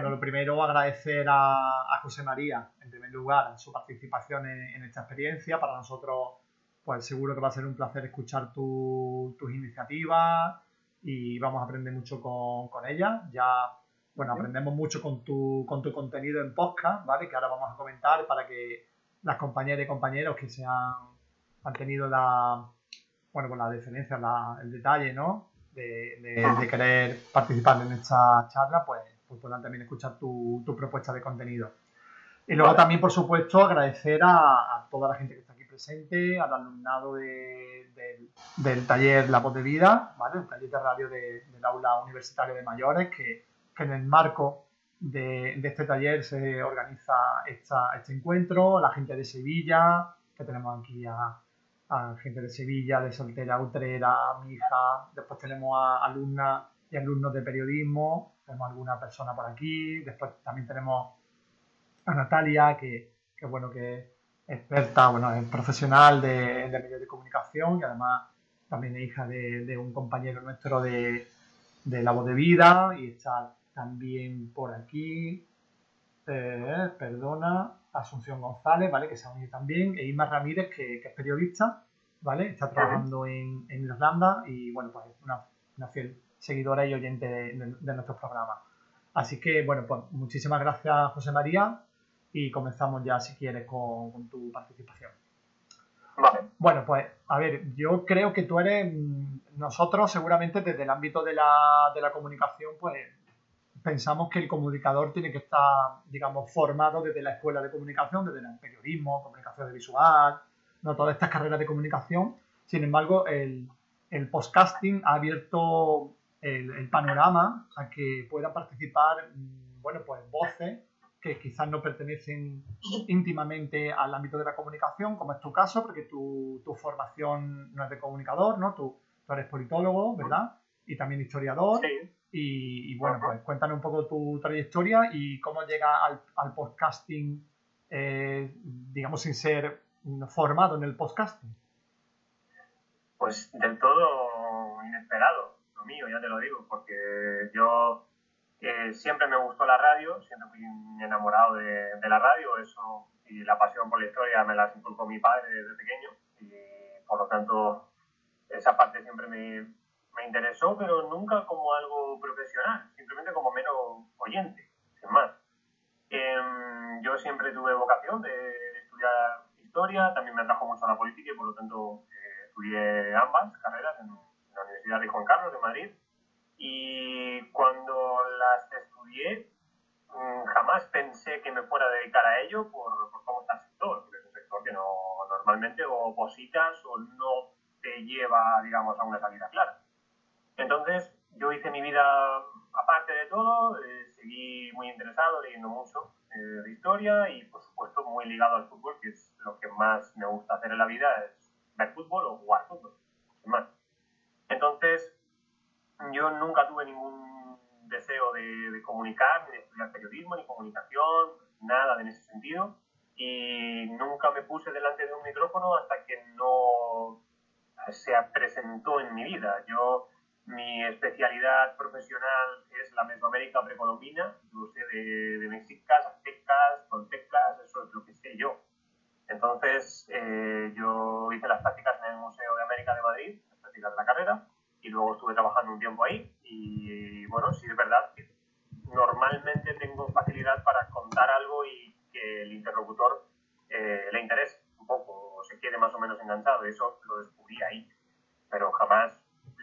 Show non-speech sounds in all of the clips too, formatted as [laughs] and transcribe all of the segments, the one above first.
Bueno, lo primero agradecer a, José María, en primer lugar, su participación en, esta experiencia. Para nosotros, pues seguro que va a ser un placer escuchar tus iniciativas y vamos a aprender mucho con, con ella. Ya, bueno, aprendemos mucho con tu, con tu contenido en podcast, ¿vale? Que ahora vamos a comentar para que las compañeras y compañeros que se han, han tenido la, bueno, con la diferencia, el detalle, ¿no? De, querer participar en esta charla, pues, pues puedan también escuchar tu, propuesta de contenido. Y luego también, por supuesto, agradecer a, toda la gente que está aquí presente, al alumnado del taller La Voz de Vida, ¿vale? El taller de radio del aula universitaria de mayores, que, en el marco de, este taller se organiza este encuentro, la gente de Sevilla, que tenemos aquí a, a gente de Sevilla, de Soltera Utrera, mi hija, después tenemos a alumnas y alumnos de periodismo, tenemos alguna persona por aquí, después también tenemos a Natalia, que, que bueno, que es experta, bueno, es profesional de, de medios de comunicación y además también es hija de, un compañero nuestro de, de, La Voz de Vida y está también por aquí, eh, perdona, Asunción González, ¿vale? Que se ha unido también, e Isma Ramírez, que, es periodista, ¿vale? Está trabajando en, Irlanda y, bueno, pues una, una fiel seguidora y oyente de, nuestros programas. Así que, bueno, pues muchísimas gracias, José María, y comenzamos ya, si quieres, con, tu participación. Vale. Bueno, pues, a ver, yo creo que tú eres, mm, nosotros seguramente desde el ámbito de la, de la comunicación, pues pensamos que el comunicador tiene que estar, digamos, formado desde la escuela de comunicación, desde el periodismo, comunicación visual, no todas estas carreras de comunicación. Sin embargo, el, el podcasting ha abierto el, panorama a que puedan participar, mm, bueno, pues voces que quizás no pertenecen íntimamente al ámbito de la comunicación, como es tu caso, porque tu, tu formación no es de comunicador, ¿no? Tú, tú eres politólogo, ¿verdad? Y también historiador. Sí y, bueno, pues cuéntame un poco tu trayectoria y cómo llega al, al podcasting, eh, digamos, sin ser formado en el podcasting. Pues del todo inesperado, lo mío, ya te lo digo, porque yo eh, siempre me gustó la radio, siempre fui enamorado de, de, la radio, eso y la pasión por la historia me la inculcó mi padre desde pequeño y por lo tanto esa parte siempre me, me interesó, pero nunca como algo profesional, simplemente como mero oyente, sin más. Em, yo siempre tuve vocación de, estudiar historia, también me atrajo mucho la política y por lo tanto eh, estudié ambas carreras en, la Universidad de Juan Carlos de Madrid. Y cuando las estudié, mm, jamás pensé que me fuera a dedicar a ello por, por cómo está el sector, porque es un sector que no, normalmente o opositas o no te lleva, digamos, a una salida clara. Entonces, yo hice mi vida aparte de todo, eh, seguí muy interesado, leyendo mucho eh, de historia y, por supuesto, muy ligado al fútbol, que es lo que más me gusta hacer en la vida, es ver fútbol o jugar fútbol, más. Entonces, yo nunca tuve ningún deseo de, comunicar, ni de estudiar periodismo, ni comunicación, nada en ese sentido. Y nunca me puse delante de un micrófono hasta que no se presentó en mi vida. Yo mi especialidad profesional es la Mesoamérica precolombina. Yo sé de, de mexicas, aztecas, toltecas, eso es lo que sé yo. Entonces, eh, yo hice las prácticas en el Museo de América de Madrid, de la carrera, y luego estuve trabajando un tiempo ahí. Y bueno, sí es verdad que normalmente tengo facilidad para contar algo y que el interlocutor eh, le interese un poco, o se quede más o menos enganchado. Eso lo descubrí ahí. Pero jamás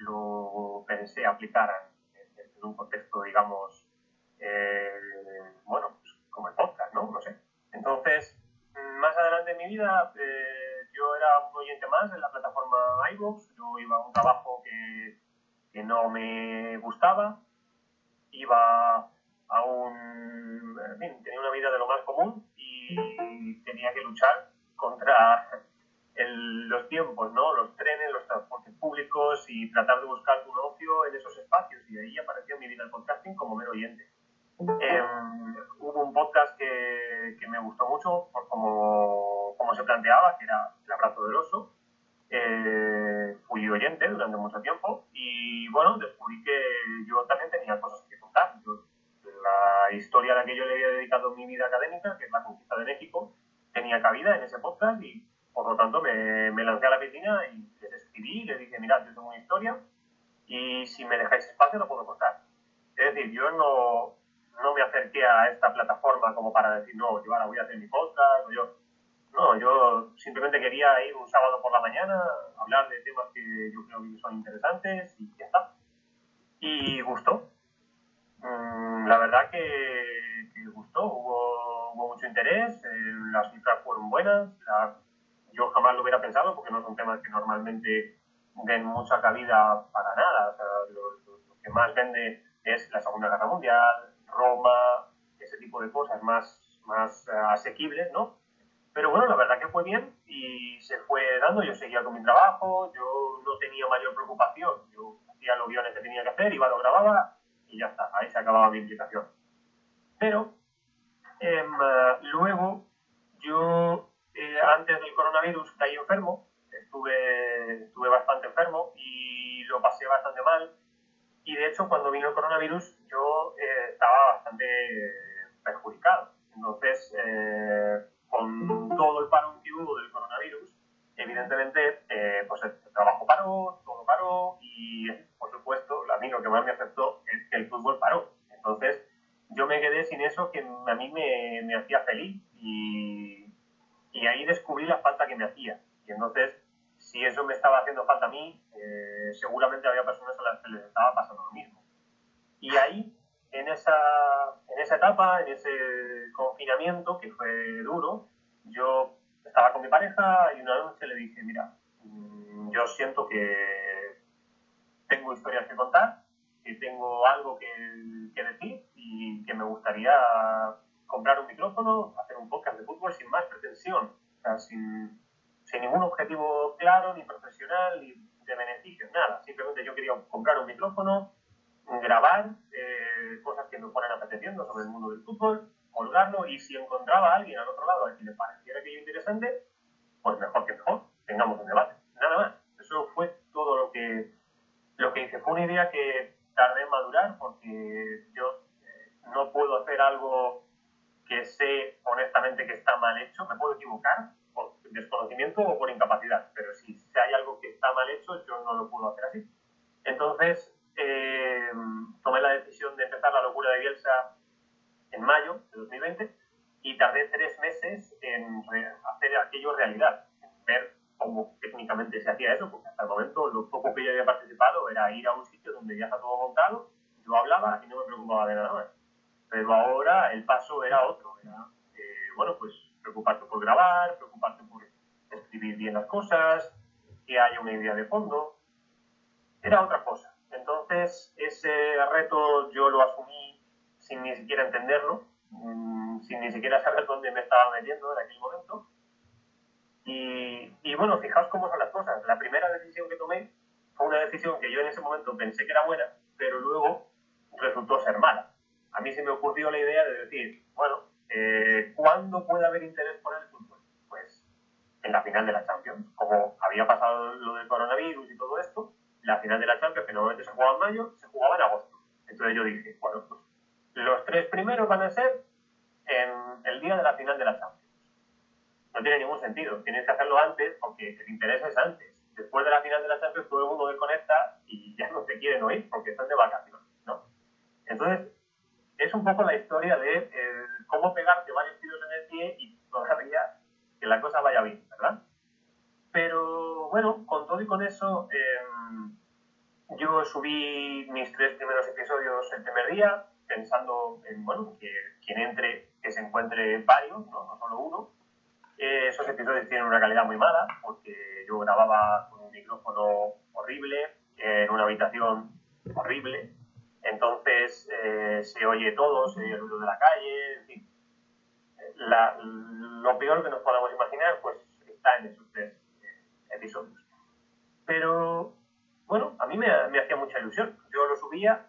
lo pensé aplicar en, un contexto, digamos, eh, bueno, pues como el podcast, ¿no? No sé. Entonces, más adelante en mi vida, eh, yo era un oyente más en la plataforma iVoox, yo iba a un trabajo que, que no me gustaba, iba a un... En fin, tenía una vida de lo más común y tenía que luchar contra los tiempos, ¿no? Los trenes, los transportes públicos y tratar de buscar un ocio en esos espacios. Y de ahí apareció mi vida el podcasting como mero oyente. Em, hubo un podcast era El abrazo del oso. Eh, fui oyente durante mucho tiempo y bueno, descubrí que yo también tenía cosas que contar. la historia que yo le había dedicado mi vida académica, que es la conquista de México, tenía cabida en ese podcast y por lo tanto me, me lancé a la piscina y les escribí les dije, mirad, yo tengo una historia y si me dejáis espacio lo puedo contar. Es decir, yo no, no me acerqué a esta plataforma como para decir, no, yo ahora voy a hacer mi podcast, o yo... No, yo simplemente quería ir un sábado por la mañana, hablar de temas que yo creo que son interesantes y ya está. Y gustó. Mm, la verdad que, que gustó, hubo, hubo, mucho interés, eh, las cifras fueron buenas, la, yo jamás lo hubiera pensado porque no son temas que normalmente den mucha cabida para nada. O sea, lo, lo, lo que más vende es la Segunda Guerra Mundial, Roma, ese tipo de cosas más, más uh, asequibles, ¿no? Pero bueno, la verdad que fue bien yo no tenía mayor preocupación. Yo hacía los guiones que tenía que hacer, iba, lo grababa y ya está. Ahí se acababa mi implicación. En ese confinamiento que fue duro, yo estaba con mi pareja y una noche le dije, mira, mm, yo siento que tengo historias que contar, que tengo algo que, que decir y que me gustaría comprar un micrófono, hacer un podcast de fútbol sin más pretensión, o sea, sin, sin ningún objetivo claro, ni profesional, ni de beneficio, nada. Simplemente yo quería comprar un micrófono, grabar eh, cosas que me fueran apeteciendo sobre el mundo del fútbol, colgarlo y si encontraba a alguien al otro lado a quien le pareciera aquello interesante, pues mejor que mejor, tengamos un debate. Nada más. Eso fue todo lo que, lo que hice. Fue una idea que tardé en madurar porque yo eh, no puedo hacer algo que sé honestamente que está mal hecho. Me puedo equivocar por desconocimiento o por incapacidad, pero si hay algo que está mal hecho, yo no lo puedo hacer así. Entonces, eh, tomé la decisión de empezar la locura de Bielsa en mayo de 2020 y tardé tres meses en hacer aquello realidad, en ver cómo técnicamente se hacía eso, porque hasta el momento lo poco que yo había participado era ir a un sitio donde ya está todo montado, yo hablaba y no me preocupaba de nada más. Pero ahora el paso era otro, era, eh, bueno, pues preocuparte por grabar, preocuparte por escribir bien las cosas, que haya una idea de fondo, era otra cosa. Entonces, ese reto yo lo asumí sin ni siquiera entenderlo, mmm, sin ni siquiera saber [laughs] dónde me estaba metiendo en aquel momento. Y, y, bueno, fijaos cómo son las cosas. La primera decisión que tomé fue una decisión que yo en ese momento pensé que era buena, pero luego resultó ser mala. A mí se me ocurrió la idea de decir, bueno, eh, ¿cuándo puede haber interés por el fútbol? Pues en la final de la Champions. Como había pasado lo del coronavirus y todo esto, la final de la Champions, que normalmente se jugaba en mayo, se jugaba en agosto. Entonces yo dije, bueno, pues los tres primeros van a ser en el día de la final de la Champions. No tiene ningún sentido, tienes que hacerlo antes porque el interés es antes. Después de la final de la Champions todo el mundo desconecta y ya no te quieren oír porque están de vacaciones, ¿no? Entonces, es un poco la historia de eh, cómo pegarte varios tiros en el pie y todavía que la cosa vaya bien, ¿verdad? Pero bueno, con todo y con eso, eh, yo subí mis tres primeros episodios el primer día, pensando en, bueno, que quien entre, que se encuentre varios, no, no solo uno. Eh, esos episodios tienen una calidad muy mala, porque yo grababa con un micrófono horrible, en una habitación horrible, entonces eh, se oye todo, se oye el ruido de la calle, en fin. La, lo peor que nos podamos imaginar, pues está en esos tres episodios. Pero, bueno, a mí me, me, hacía mucha ilusión. Yo lo subía,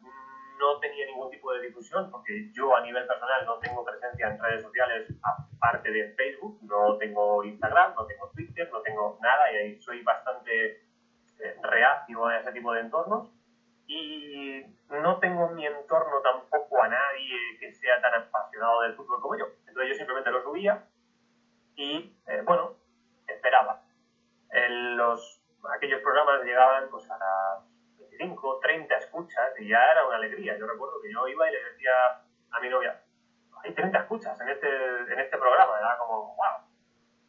no tenía ningún tipo de difusión, porque yo a nivel personal no tengo presencia en redes sociales aparte de Facebook, no tengo Instagram, no tengo Twitter, no tengo nada, y ahí soy bastante eh, reactivo a ese tipo de entornos. y no tengo en mi entorno tampoco a nadie que sea tan apasionado del fútbol como yo. Entonces yo simplemente lo subía y, eh, bueno, esperaba. En los, aquellos programas llegaban pues, a las 25, 30 escuchas y ya era una alegría. Yo recuerdo que yo iba y le decía a mi novia, hay 30 escuchas en este, en este programa, era como, wow.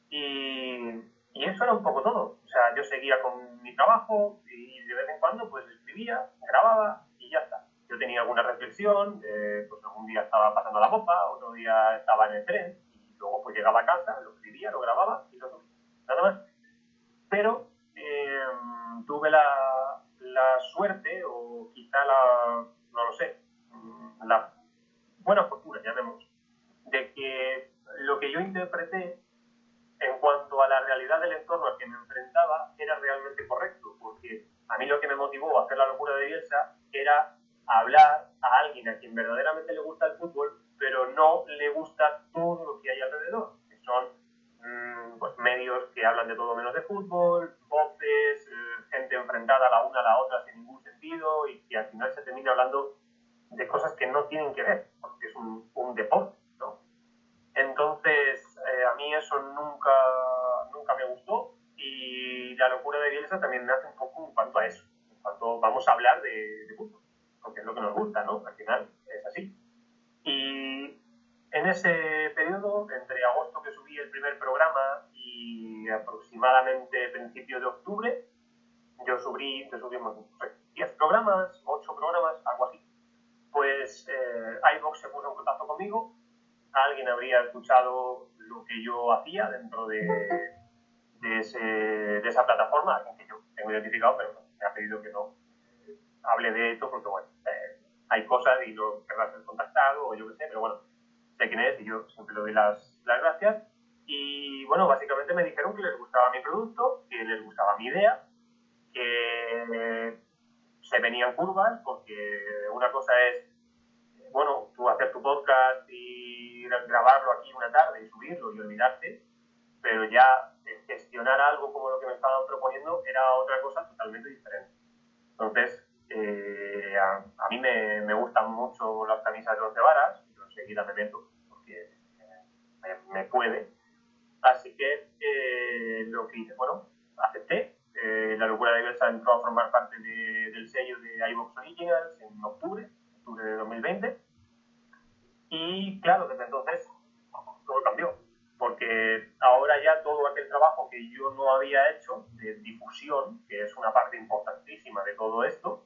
Y, y eso era un poco todo. O sea, yo seguía con mi trabajo y de vez en cuando pues escribía, grababa y ya está. Yo tenía alguna reflexión, eh, pues algún día estaba pasando la copa, otro día estaba en el tren y luego pues llegaba a casa, lo escribía, lo grababa y lo subía. Nada más. Pero eh, tuve la, la suerte o quizá la, no lo sé, la buena fortuna, llamemos, de que lo que yo interpreté en cuanto a la realidad del entorno al que me enfrentaba era realmente correcto, porque a mí lo que me motivó a hacer la locura de Bielsa era hablar a alguien a quien verdaderamente le gusta el fútbol, pero no le gusta todo lo que hay alrededor, que son mm, pues, medios que hablan de todo menos de fútbol, voces, eh, gente enfrentada la una a la otra sin ningún sentido y que al final se termina hablando de cosas que no tienen que ver, porque es un, un deporte, ¿no? Entonces, eh, a mí eso nunca, nunca me gustó y la locura de Bielsa también nace un poco en cuanto a eso, en cuanto vamos a hablar de, de fútbol, porque es lo que nos gusta, ¿no? Al final es así. Y en ese periodo, entre agosto que subí el primer programa y aproximadamente principio de octubre, yo subí, yo subí 10 programas, 8 programas, algo así pues eh, iVox se puso en contacto conmigo, alguien habría escuchado lo que yo hacía dentro de, de, ese, de esa plataforma, que yo tengo identificado, pero me ha pedido que no hable de esto porque, bueno, eh, hay cosas y no querrá ser contactado o yo qué sé, pero bueno, sé quién es y yo siempre le doy las, las gracias. Y bueno, básicamente me dijeron que les gustaba mi producto, que les gustaba mi idea, que se venían curvas, porque una cosa es, bueno, tú hacer tu podcast y grabarlo aquí una tarde y subirlo y olvidarte, pero ya gestionar algo como lo que me estaban proponiendo era otra cosa totalmente diferente. Entonces, eh, a, mí me, me, gustan mucho las camisas de 11 varas, yo enseguida me meto porque me, me puede. Así que eh, lo que hice, bueno, acepté eh, la locura de Versa entró a formar parte de, del sello de iVox Originals en octubre, octubre de 2020. Y claro, desde entonces todo cambió, porque ahora ya todo aquel trabajo que yo no había hecho de difusión, que es una parte importantísima de todo esto,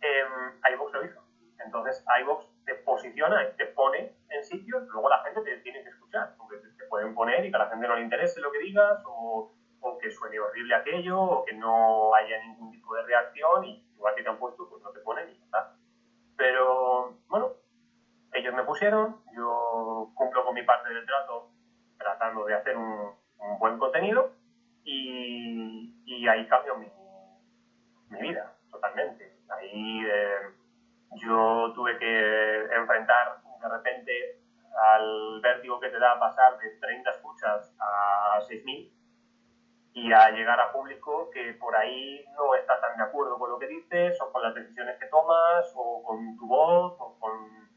eh, iVox lo hizo. Entonces iVox te posiciona y te pone en sitios, luego la gente te tiene que escuchar, porque te pueden poner y que a la gente no le interese lo que digas o o que suene horrible aquello, o que no haya ningún tipo de reacción, y igual que te han puesto, pues no te ponen y ya está. Pero, bueno, ellos me pusieron, yo cumplo con mi parte del trato tratando de hacer un, buen contenido, y, y, ahí cambio mi, mi vida, totalmente. Ahí eh, yo tuve que enfrentar de repente al vértigo que te da pasar de 30 escuchas a 6.000 y a llegar a público que por ahí no está tan de acuerdo con lo que dices o con las decisiones que tomas o con tu voz o con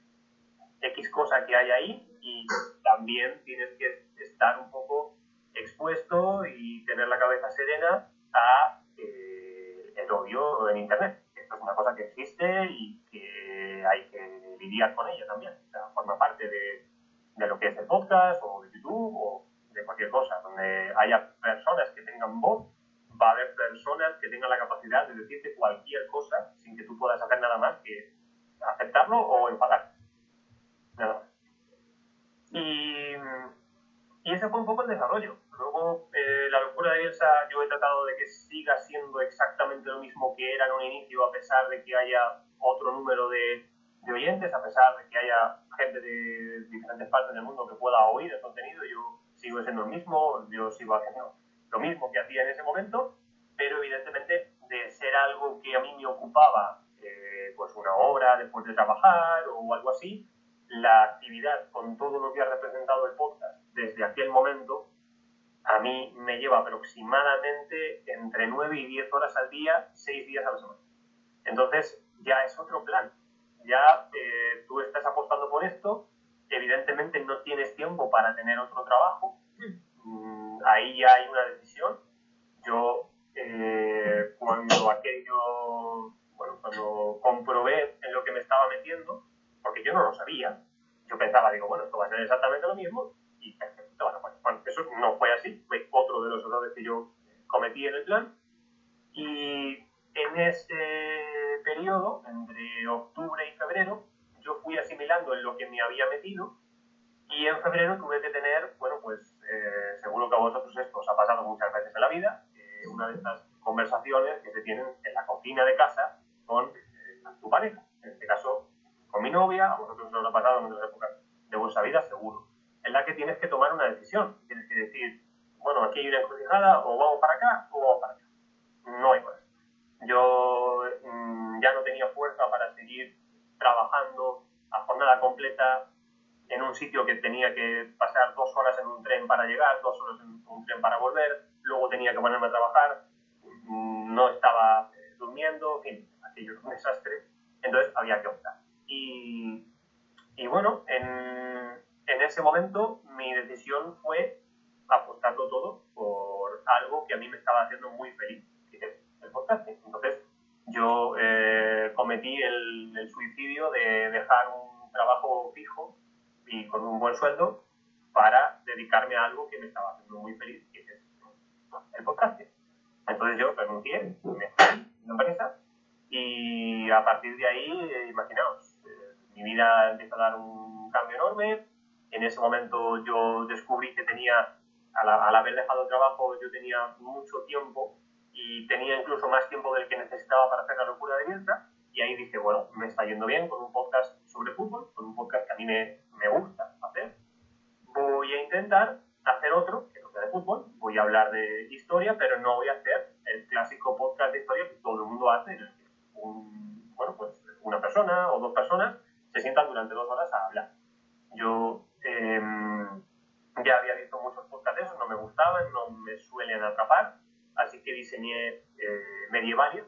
X cosa que hay ahí y también tienes que estar un poco expuesto y tener la cabeza serena a eh, el odio en Internet. Es una cosa que existe y que hay que lidiar con ella también. O sea, forma parte de, de lo que es el podcast o de YouTube o de cualquier cosa, donde haya personas que tengan voz, va a haber personas que tengan la capacidad de decirte cualquier cosa sin que tú puedas hacer nada más que aceptarlo o enfadarte. Y, y ese fue un poco el desarrollo. Luego, eh, la locura de Elsa, yo he tratado de que siga siendo exactamente lo mismo que era en un inicio, a pesar de que haya otro número de, de oyentes, a pesar de que haya gente de diferentes partes del mundo que pueda oír el contenido. Yo sigo siendo el mismo, yo sigo haciendo lo mismo que hacía en ese momento, pero evidentemente de ser algo que a mí me ocupaba eh, pues una hora después de trabajar o algo así, la actividad con todo lo que ha representado el podcast desde aquel momento a mí me lleva aproximadamente entre 9 y 10 horas al día, 6 días a la semana. Entonces, ya es otro plan. Ya eh, tú estás apostando por esto, evidentemente no tienes tiempo para tener otro trabajo, mm, ahí ya hay una decisión. Yo, eh, cuando aquello, bueno, cuando comprobé en lo que me estaba metiendo, porque yo no lo sabía, yo pensaba, digo, bueno, esto va a ser exactamente lo mismo, bueno, eso no fue así, fue otro de los errores que yo cometí en el plan, y en ese periodo, entre octubre y febrero, yo fui asimilando en lo que me había metido y en febrero tuve que tener, bueno, pues eh, seguro que a vosotros esto os ha pasado muchas veces en la vida, eh, una de estas conversaciones que se tienen en la cocina de casa con eh, tu pareja, en este caso con mi novia, a vosotros os lo ha pasado en otras épocas de vuestra vida, seguro, en la que tienes que tomar una decisión, tienes que decir, bueno, aquí hay una encrucijada, o vamos para acá o vamos para acá. No hay más. Yo mm, ya no tenía fuerza para seguir trabajando a jornada completa en un sitio que tenía que pasar dos horas en un tren para llegar, dos horas en un tren para volver, luego tenía que ponerme a trabajar, mm, no estaba eh, durmiendo, en fin, aquello era un desastre, entonces había que optar. Y, y bueno, en, en ese momento mi decisión fue apostarlo todo por algo que a mí me estaba haciendo muy feliz, que es el podcasting. Entonces, yo eh, cometí el, el, suicidio de dejar un trabajo fijo y con un buen sueldo para dedicarme a algo que me estaba haciendo muy feliz, que es el podcasting. Entonces yo renuncié, me fui de empresa y a partir de ahí, eh, imaginaos, eh, mi vida empieza a dar un cambio enorme. En ese momento yo descubrí que tenía, al, al haber dejado el trabajo, yo tenía mucho tiempo y tenía incluso más tiempo del que necesitaba para hacer la locura de Bielsa. Y ahí dije, bueno, me está yendo bien con un podcast sobre fútbol, con un podcast que a mí me, me gusta hacer. Voy a intentar hacer otro, que no sea de fútbol, voy a hablar de historia, pero no voy a hacer el clásico podcast de historia que todo el mundo hace, en el que un, bueno, pues una persona o dos personas se sientan durante dos horas a hablar. Yo eh, ya había visto muchos podcasts esos, no me gustaban, no me suelen atrapar, así que diseñé eh, Medievalia,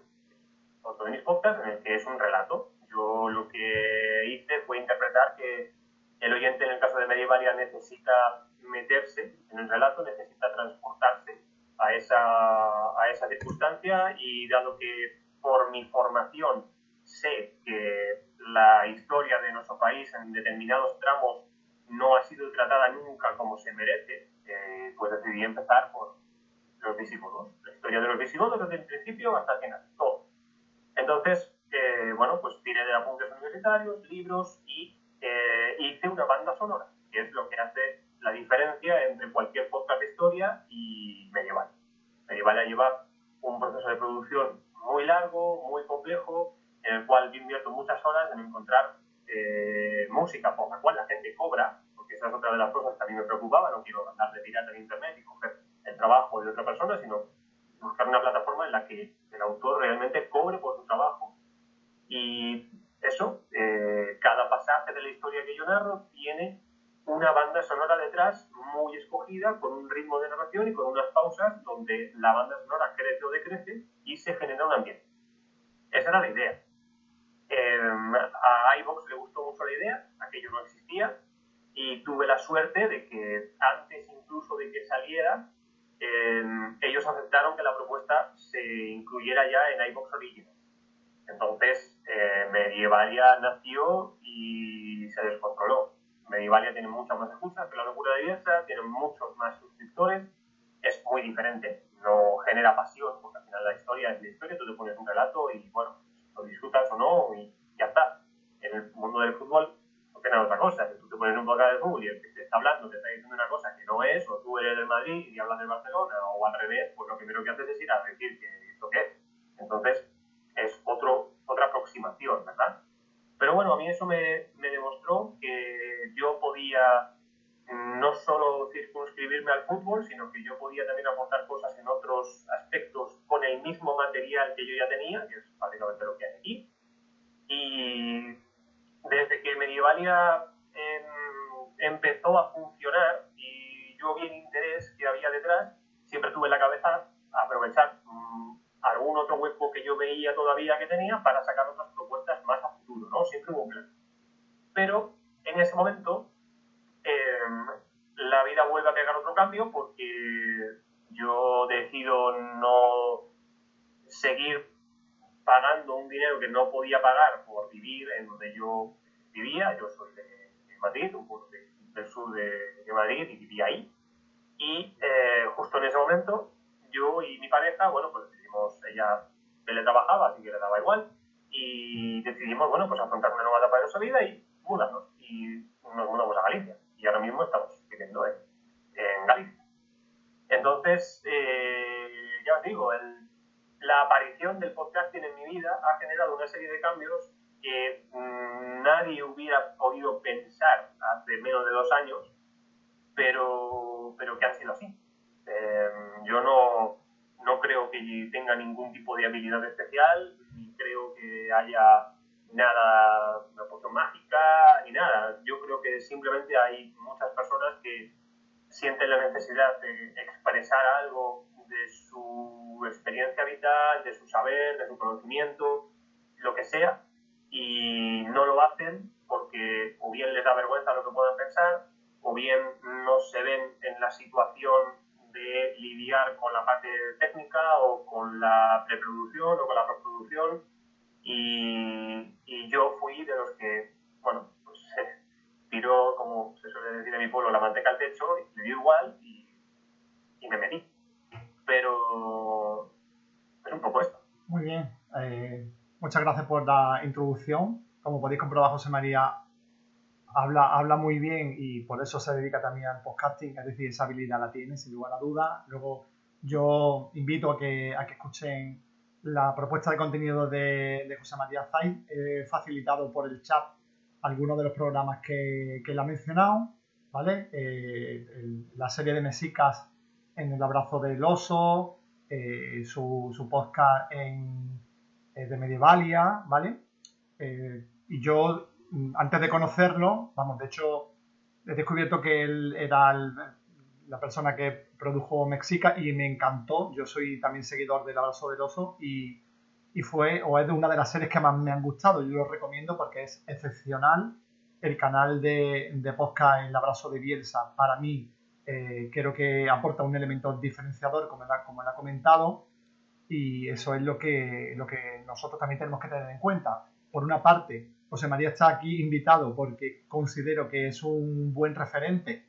otro de mis podcasts, en el que es un relato. Yo lo que hice fue interpretar que el oyente, en el caso de Medievalia, necesita meterse en el relato, necesita transportarse a esa, a esa circunstancia y dado que por mi formación sé que la historia de nuestro país en determinados tramos no ha sido tratada nunca como se merece, eh, pues decidí empezar por los visigodos, la historia de los visigodos desde el principio hasta el final, todo. Entonces, eh, bueno, pues tiré de apuntes universitarios, libros y eh, hice una banda sonora, que es lo que hace la diferencia entre cualquier podcast de historia y medieval. Medieval lleva un proceso de producción muy largo, muy complejo, en el cual invierto muchas horas en encontrar eh, música por la cual la gente cobra, porque esa es otra de las cosas que a mí me preocupaba, no quiero andar de pirata en internet y coger el trabajo de otra persona, sino buscar una plataforma en la que el autor realmente cobre por su trabajo. Y eso, eh, cada pasaje de la historia que yo narro tiene una banda sonora detrás muy escogida, con un ritmo de narración y con unas pausas donde la banda sonora crece o decrece y se genera un ambiente. Esa era la idea. Eh, a iVox le gustó mucho la idea, aquello no existía, y tuve la suerte de que antes incluso de que saliera, eh, ellos aceptaron que la propuesta se incluyera ya en iVox Originals. Entonces, eh, Medievalia nació y se descontroló. Medievalia tiene muchas más escuchas que La Locura de Bielsa, tiene muchos más suscriptores, es muy diferente, no genera pasión, porque al final la historia es la historia, tú te pones un relato y bueno, lo disfrutas o no y ya está. En el mundo del fútbol no tiene otra cosa, si tú te pones un podcast de fútbol y el que te está hablando te está diciendo una cosa que no es, o tú eres del Madrid y hablas del Barcelona, o al revés, pues lo primero que haces es ir a decir que esto qué es. Entonces, es otro, otra aproximación, ¿verdad? Pero bueno, a mí eso me, me demostró que yo podía no solo circunscribirme al fútbol, sino que yo podía también aportar cosas en otros aspectos con el mismo material que yo ya tenía, que es básicamente lo que hay aquí. Y desde que Medievalia em, empezó a funcionar y yo vi el interés que había detrás, siempre tuve en la cabeza aprovechar mmm, algún otro hueco que yo veía todavía que tenía para sacar otras propuestas futuro, ¿no? Siempre hubo un plan. Pero en ese momento em, la vida cambio porque yo decido no seguir pagando un dinero que no podía pagar por vivir en donde yo vivía. Yo soy de, Madrid, un pueblo del sur de, Madrid, y vivía ahí. Y eh, justo en ese momento, yo y mi pareja, bueno, pues decidimos, ella trabajaba, así que le daba igual, y decidimos, bueno, pues afrontar una nueva etapa de nuestra vida y mudarnos. Y nos mudamos a Galicia. Y ahora mismo estamos viviendo en, en Galicia. Eh, ya os digo, el, la aparición del podcasting en mi vida ha generado una serie de cambios que mm, nadie hubiera podido pensar hace menos de dos años, pero, pero que han sido así. Em, yo no, no creo que tenga ningún tipo de habilidad especial, ni creo que haya nada, una poción mágica, ni nada. Yo creo que simplemente hay muchas personas que sienten la de expresar algo de su experiencia vital, de su saber, de su conocimiento, lo que sea, y no lo hacen porque o bien les da vergüenza lo que puedan pensar, o bien no se ven en la situación de lidiar con la parte técnica o con la preproducción o con la postproducción. Y, y yo fui de los que, bueno, pues tiró, como se suele decir en mi pueblo, la manteca al techo, y le dio igual y, y me metí pero es un poco esto. Muy bien. Eh, muchas gracias por la introducción. Como podéis comprobar, José María habla, habla muy bien y por eso se dedica también al podcasting, es decir, esa habilidad la tiene, sin lugar a dudas. Luego, yo invito a que, a que escuchen la propuesta de contenido de, José María Zay, facilitado por el chat algunos de los programas que, que él ha mencionado, ¿vale? Eh, la serie de mesicas en El abrazo del oso, eh, su, su, podcast en, eh, de Medievalia, ¿vale? Eh, y yo, mm, antes de conocerlo, vamos, de hecho, he descubierto que él era la persona que produjo Mexica y me encantó. Yo soy también seguidor del abrazo del oso y, fue, o es una de las series que más me han gustado. Yo lo recomiendo porque es excepcional. El canal de, de podcast El abrazo de Bielsa, para mí, eh, creo que aporta un elemento diferenciador, como él, ha, como ha comentado, y eso es lo que, lo que nosotros también tenemos que tener en cuenta. Por una parte, José María está aquí invitado porque considero que es un buen referente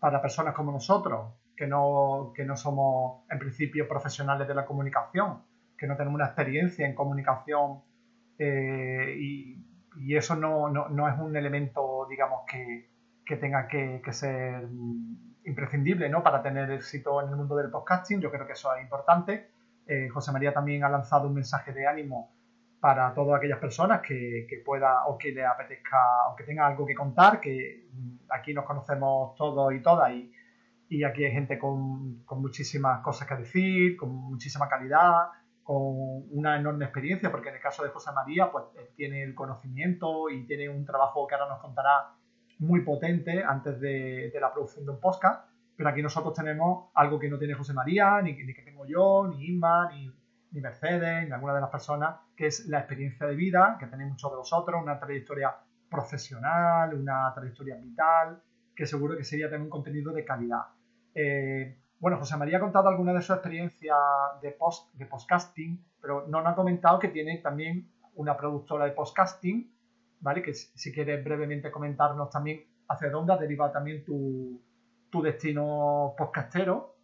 para personas como nosotros, que no, que no somos en principio profesionales de la comunicación, que no tenemos una experiencia en comunicación eh, y, y, eso no, no, no, es un elemento, digamos, que, que tenga que, que ser imprescindible ¿no? para tener éxito en el mundo del podcasting. Yo creo que eso es importante. Eh, José María también ha lanzado un mensaje de ánimo para todas aquellas personas que, que pueda o que le apetezca o que tenga algo que contar, que mm, aquí nos conocemos todos y todas y, y aquí hay gente con, con, muchísimas cosas que decir, con muchísima calidad, con una enorme experiencia, porque en el caso de José María, pues tiene el conocimiento y tiene un trabajo que ahora nos contará muy potente antes de, la producción de un podcast, pero aquí nosotros tenemos algo que no tiene José María, ni, que tengo yo, ni Inma, ni, Mercedes, ni alguna de las personas, que es la experiencia de vida que tenéis muchos de vosotros, una trayectoria profesional, una trayectoria vital, que seguro que sería tener un contenido de calidad. Eh, bueno, José María ha contado alguna de sus experiencias de, post, de podcasting, pero no nos ha comentado que tiene también una productora de podcasting ¿vale? Que si quieres brevemente comentarnos también hacia dónde ha derivado también tu, destino podcastero,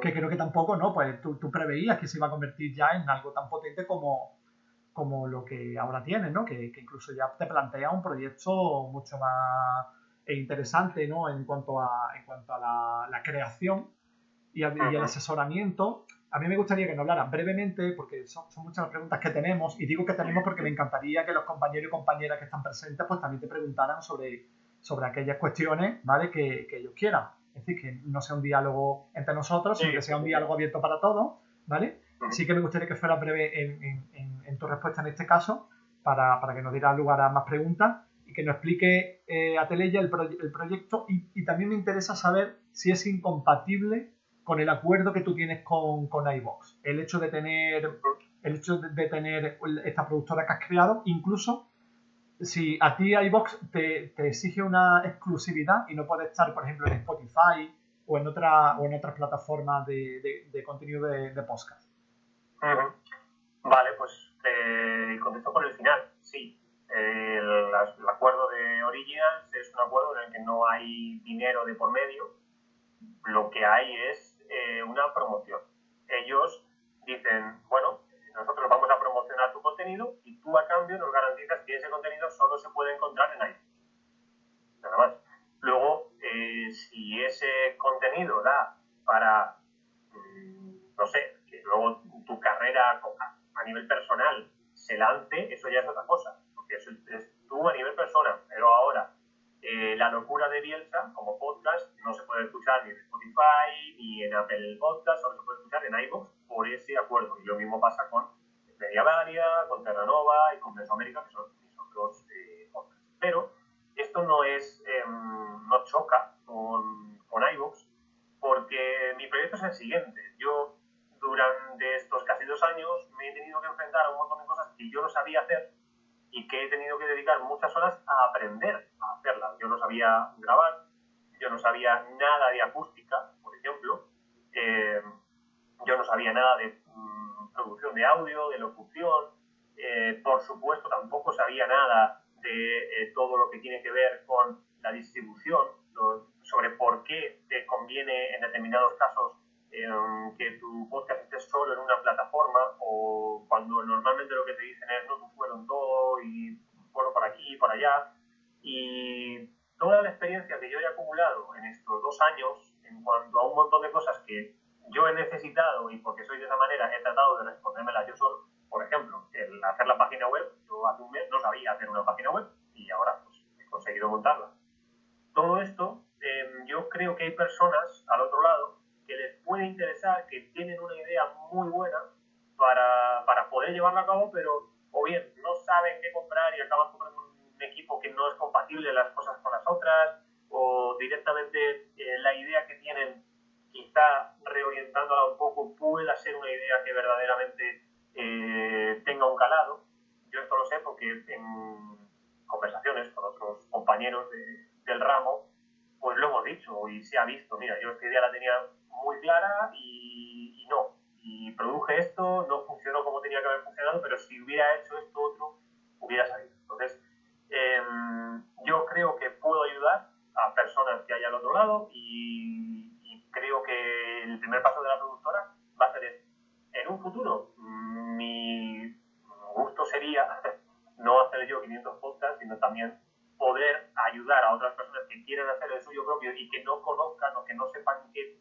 que creo que tampoco, ¿no? Pues tú, preveías que se iba a convertir ya en algo tan potente como, como lo que ahora tienes, ¿no? Que, incluso ya te plantea un proyecto mucho más interesante, ¿no? En cuanto a, en cuanto a la, creación y, y el asesoramiento a mí me gustaría que nos hablaran brevemente, porque son, muchas las preguntas que tenemos, y digo que tenemos porque me encantaría que los compañeros y compañeras que están presentes pues también te preguntaran sobre, sobre aquellas cuestiones, ¿vale? Que, ellos quieran. Es decir, que no sea un diálogo entre nosotros, sino que sea un diálogo abierto para todos, ¿vale? Sí que me gustaría que fuera breve en, tu respuesta en este caso, para, que nos diera lugar a más preguntas y que nos explique eh, a Teleya el, el proyecto y, y también me interesa saber si es incompatible con el acuerdo que tú tienes con, con iVox. El hecho de tener el hecho de, tener esta productora que has creado, incluso si a ti iBox te, te exige una exclusividad y no puedes estar, por ejemplo, en Spotify o en otra o en otras plataformas de, de, contenido de, de podcast. Vale, pues eh, contesto por el final. Sí, el, el, acuerdo de Originals es un acuerdo en el que no hay dinero de por medio. Lo que hay es eh, una promoción. Ellos dicen, bueno, nosotros vamos a promocionar tu contenido y tú a cambio nos garantizas que ese contenido solo se puede encontrar en iTunes. Nada más. Luego, eh, si ese contenido da para, mm, no sé, que luego tu carrera a nivel personal se lance, eso ya es otra cosa, porque es tú a nivel persona, pero ahora eh, la locura de Bielsa como podcast no se puede escuchar ni en Spotify ni en Apple Podcast, solo se puede escuchar en iVoox por ese acuerdo. Y lo mismo pasa con Media Varia, con Terranova y con Mesoamérica, que son mis otros eh, podcasts. Pero esto no es, em, no choca con, con iVoox porque mi proyecto es el siguiente. Yo durante estos casi dos años me he tenido que enfrentar a un montón de cosas que yo no sabía hacer y que he tenido que dedicar muchas horas a aprender a hacerlas. Yo no sabía grabar, yo no sabía nada de acústica, por ejemplo, eh, yo no sabía nada de mm, producción de audio, de locución, eh, por supuesto tampoco sabía nada de eh, todo lo que tiene que ver con la distribución, sobre por qué te conviene en determinados casos que tu podcast esté solo en una plataforma o cuando normalmente lo que te dicen es no, tú fueron todo y bueno, por aquí y por allá. Y toda la experiencia que yo he acumulado en estos dos años en cuanto a un montón de cosas que yo he necesitado y porque soy de esa manera he tratado de respondérmelas yo solo. Por ejemplo, el hacer la página web, yo hace un mes no sabía hacer una página web y ahora pues, he conseguido montarla. Todo esto, eh, yo creo que hay personas al otro lado que les puede interesar, que tienen una idea muy buena para, para poder llevarla a cabo, pero o bien no saben qué comprar y acaban comprando un equipo que no es compatible las cosas con las otras, o directamente eh, la idea que tienen, quizá reorientándola un poco, pueda ser una idea que verdaderamente eh, tenga un calado. Yo esto lo sé porque en conversaciones con otros compañeros del ramo, pues lo hemos dicho y se ha visto. Mira, yo esta idea la tenía muy clara y, no. Y produje esto, no funcionó como tenía que haber funcionado, pero si hubiera hecho esto otro, hubiera salido. Entonces, em, yo creo que puedo ayudar a personas que hay al otro lado y, creo que el primer paso de la productora va a ser este. En un futuro, mi gusto sería no hacer yo 500 podcasts, sino también poder ayudar a otras personas que quieren hacer el suyo propio y que no conozcan o que no sepan qué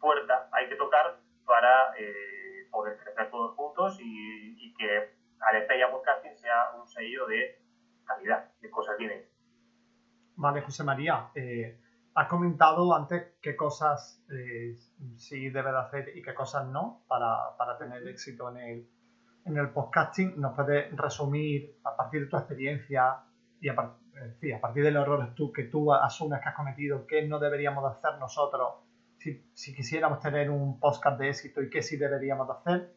puerta hay que tocar para eh, poder crecer todos juntos y, y que Arepeya Podcasting sea un sello de calidad, de cosas bien hechas. Vale, José María, eh, has comentado antes qué cosas eh, sí debe de hacer y qué cosas no para, para tener éxito en el, en el podcasting. ¿Nos puedes resumir a partir de tu experiencia y a, a partir de los errores tú, que tú asumes que has cometido, qué no deberíamos de hacer nosotros si, quisiéramos tener un podcast de éxito y qué sí deberíamos de hacer?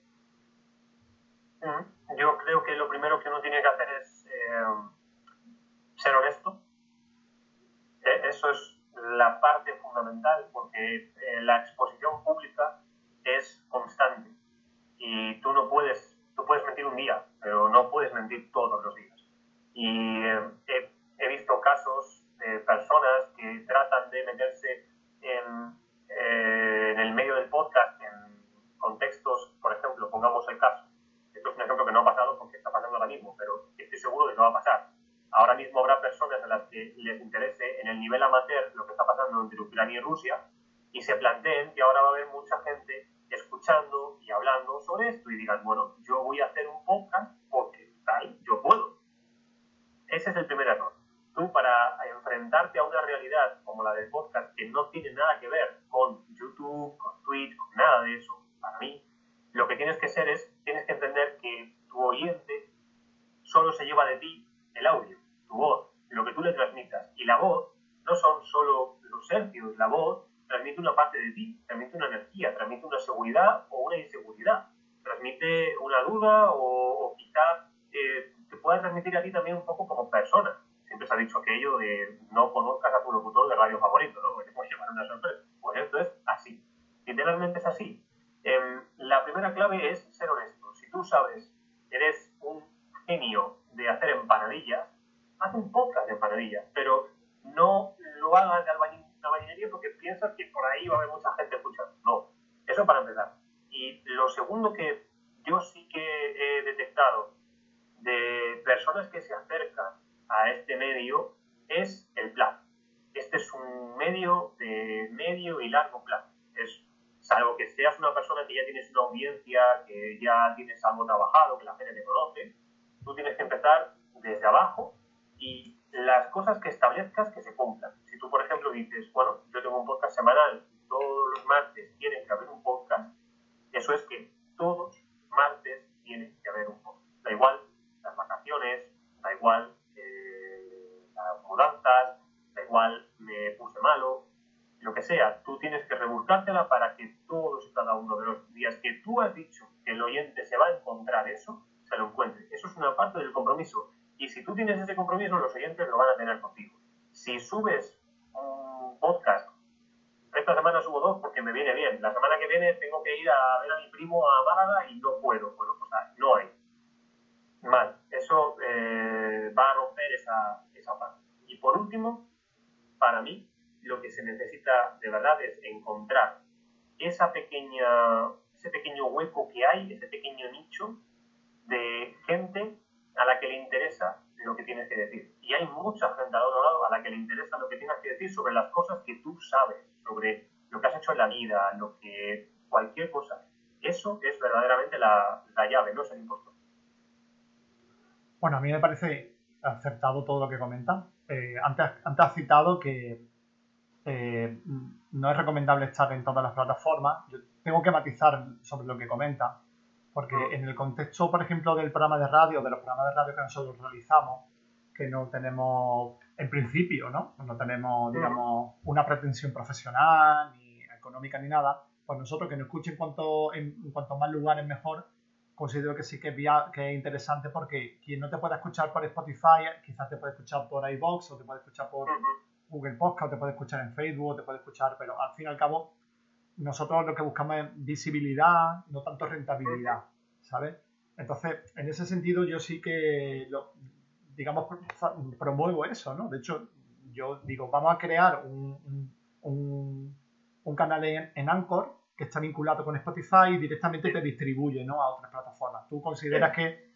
Los oyentes lo van a tener contigo. Si subes un podcast, esta semana subo dos porque me viene bien. La semana que viene tengo que ir a ver a mi primo a Málaga y no puedo. Bueno, pues no hay. Mal. Eso eh, va a romper esa, esa parte. Y por último, para mí, lo que se necesita de verdad es encontrar ese pequeño hueco que hay, ese pequeño nicho de gente a la que le interesa lo que tienes que decir. Y hay mucha gente al otro lado a la que le interesa lo que tienes que decir sobre las cosas que tú sabes, sobre lo que has hecho en la vida, lo que cualquier cosa. Eso es verdaderamente la, la llave, no es el impostor. Bueno, a mí me parece acertado todo lo que comenta. Eh, antes, antes has citado que eh, no es recomendable estar en todas las plataformas. Yo tengo que matizar sobre lo que comenta, porque en el contexto, por ejemplo, del programa de radio, de los programas de radio que nosotros realizamos, que no tenemos, en principio, ¿no? No tenemos, digamos, una pretensión profesional, ni económica, ni nada, pues nosotros que nos escuchen cuanto, en, cuanto más lugares mejor, considero que sí que es, que es interesante porque quien no te puede escuchar por Spotify, quizás te puede escuchar por iVoox o te puede escuchar por Google Podcast, te puede escuchar en Facebook, te puede escuchar, pero al fin y al cabo nosotros lo que buscamos es visibilidad, no tanto rentabilidad, ¿sabes? Entonces, en ese sentido yo sí que, lo, digamos, promuevo eso, ¿no? De hecho, yo digo, vamos a crear un, un, un canal en, en, Anchor que está vinculado con Spotify y directamente te distribuye, ¿no? A otras plataformas. ¿Tú consideras que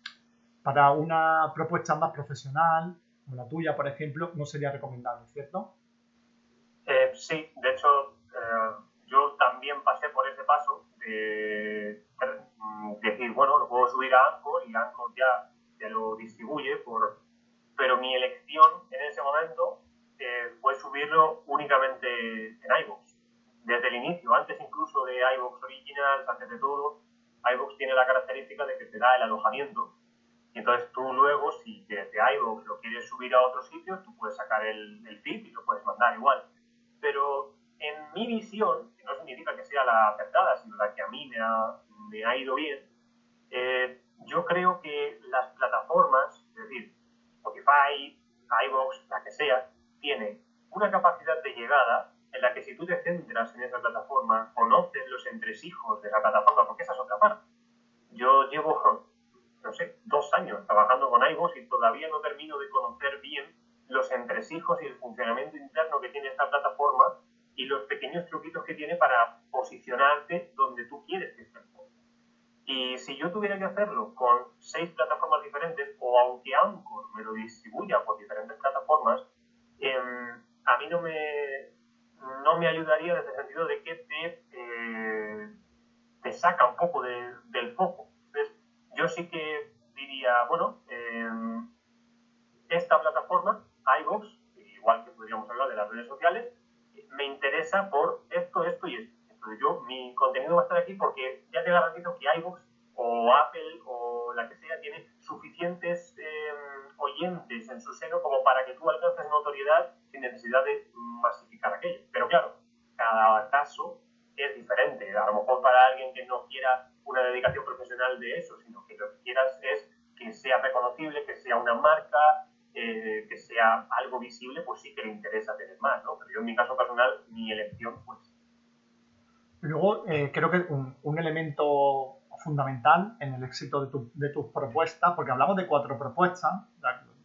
para una propuesta más profesional, como la tuya, por ejemplo, no sería recomendable, ¿cierto? Eh, sí, de hecho, eh, yo también pasé por ese paso de decir, bueno, lo puedo subir a Anchor y Anchor ya te lo distribuye, por... pero mi elección en ese momento eh, fue subirlo únicamente en iVoox. Desde el inicio, antes incluso de iVoox Originals, antes de todo, iVoox tiene la característica de que te da el alojamiento entonces tú luego, si desde iVoox lo quieres subir a otro sitio, tú puedes sacar el, el feed y lo puedes mandar igual. Pero en mi visión, que no significa que sea la acertada, sino la que a mí me ha, me ha ido bien, eh, yo creo que las plataformas, es decir, Spotify, iVoox, la que sea, tiene una capacidad de llegada en la que si tú te centras en esa plataforma, conoces los entresijos de la plataforma, porque esa es otra parte. Yo llevo [laughs] no sé, dos años trabajando con iVoox y todavía no termino de conocer bien los entresijos y el funcionamiento interno que tiene esta plataforma y los pequeños truquitos que tiene para posicionarte donde tú quieres que esté. Y si yo tuviera que hacerlo con seis diferentes, o aunque Anchor me lo distribuya por diferentes plataformas, em, a mí no me, no me ayudaría en el sentido de que te, eh, te saca un poco del foco yo sí que diría, bueno, em, esta plataforma, iVoox, igual que podríamos hablar de las redes sociales, me interesa por esto, esto y esto. Entonces yo, mi contenido va a estar aquí porque ya te garantizo que iVoox o Apple o la que sea tiene suficientes em, oyentes en su seno como para que tú alcances notoriedad sin necesidad de masificar aquello. Pero claro, cada caso es diferente. A lo mejor para alguien que no quiera una dedicación profesional de eso, sino que lo que quieras es que sea reconocible, que sea una marca, eh, que sea algo visible, pues sí que le Pero yo en mi caso personal, mi elección fue pues. Luego, eh, creo que un, elemento fundamental en el éxito de, tu, de tus propuestas, porque hablamos de cuatro propuestas,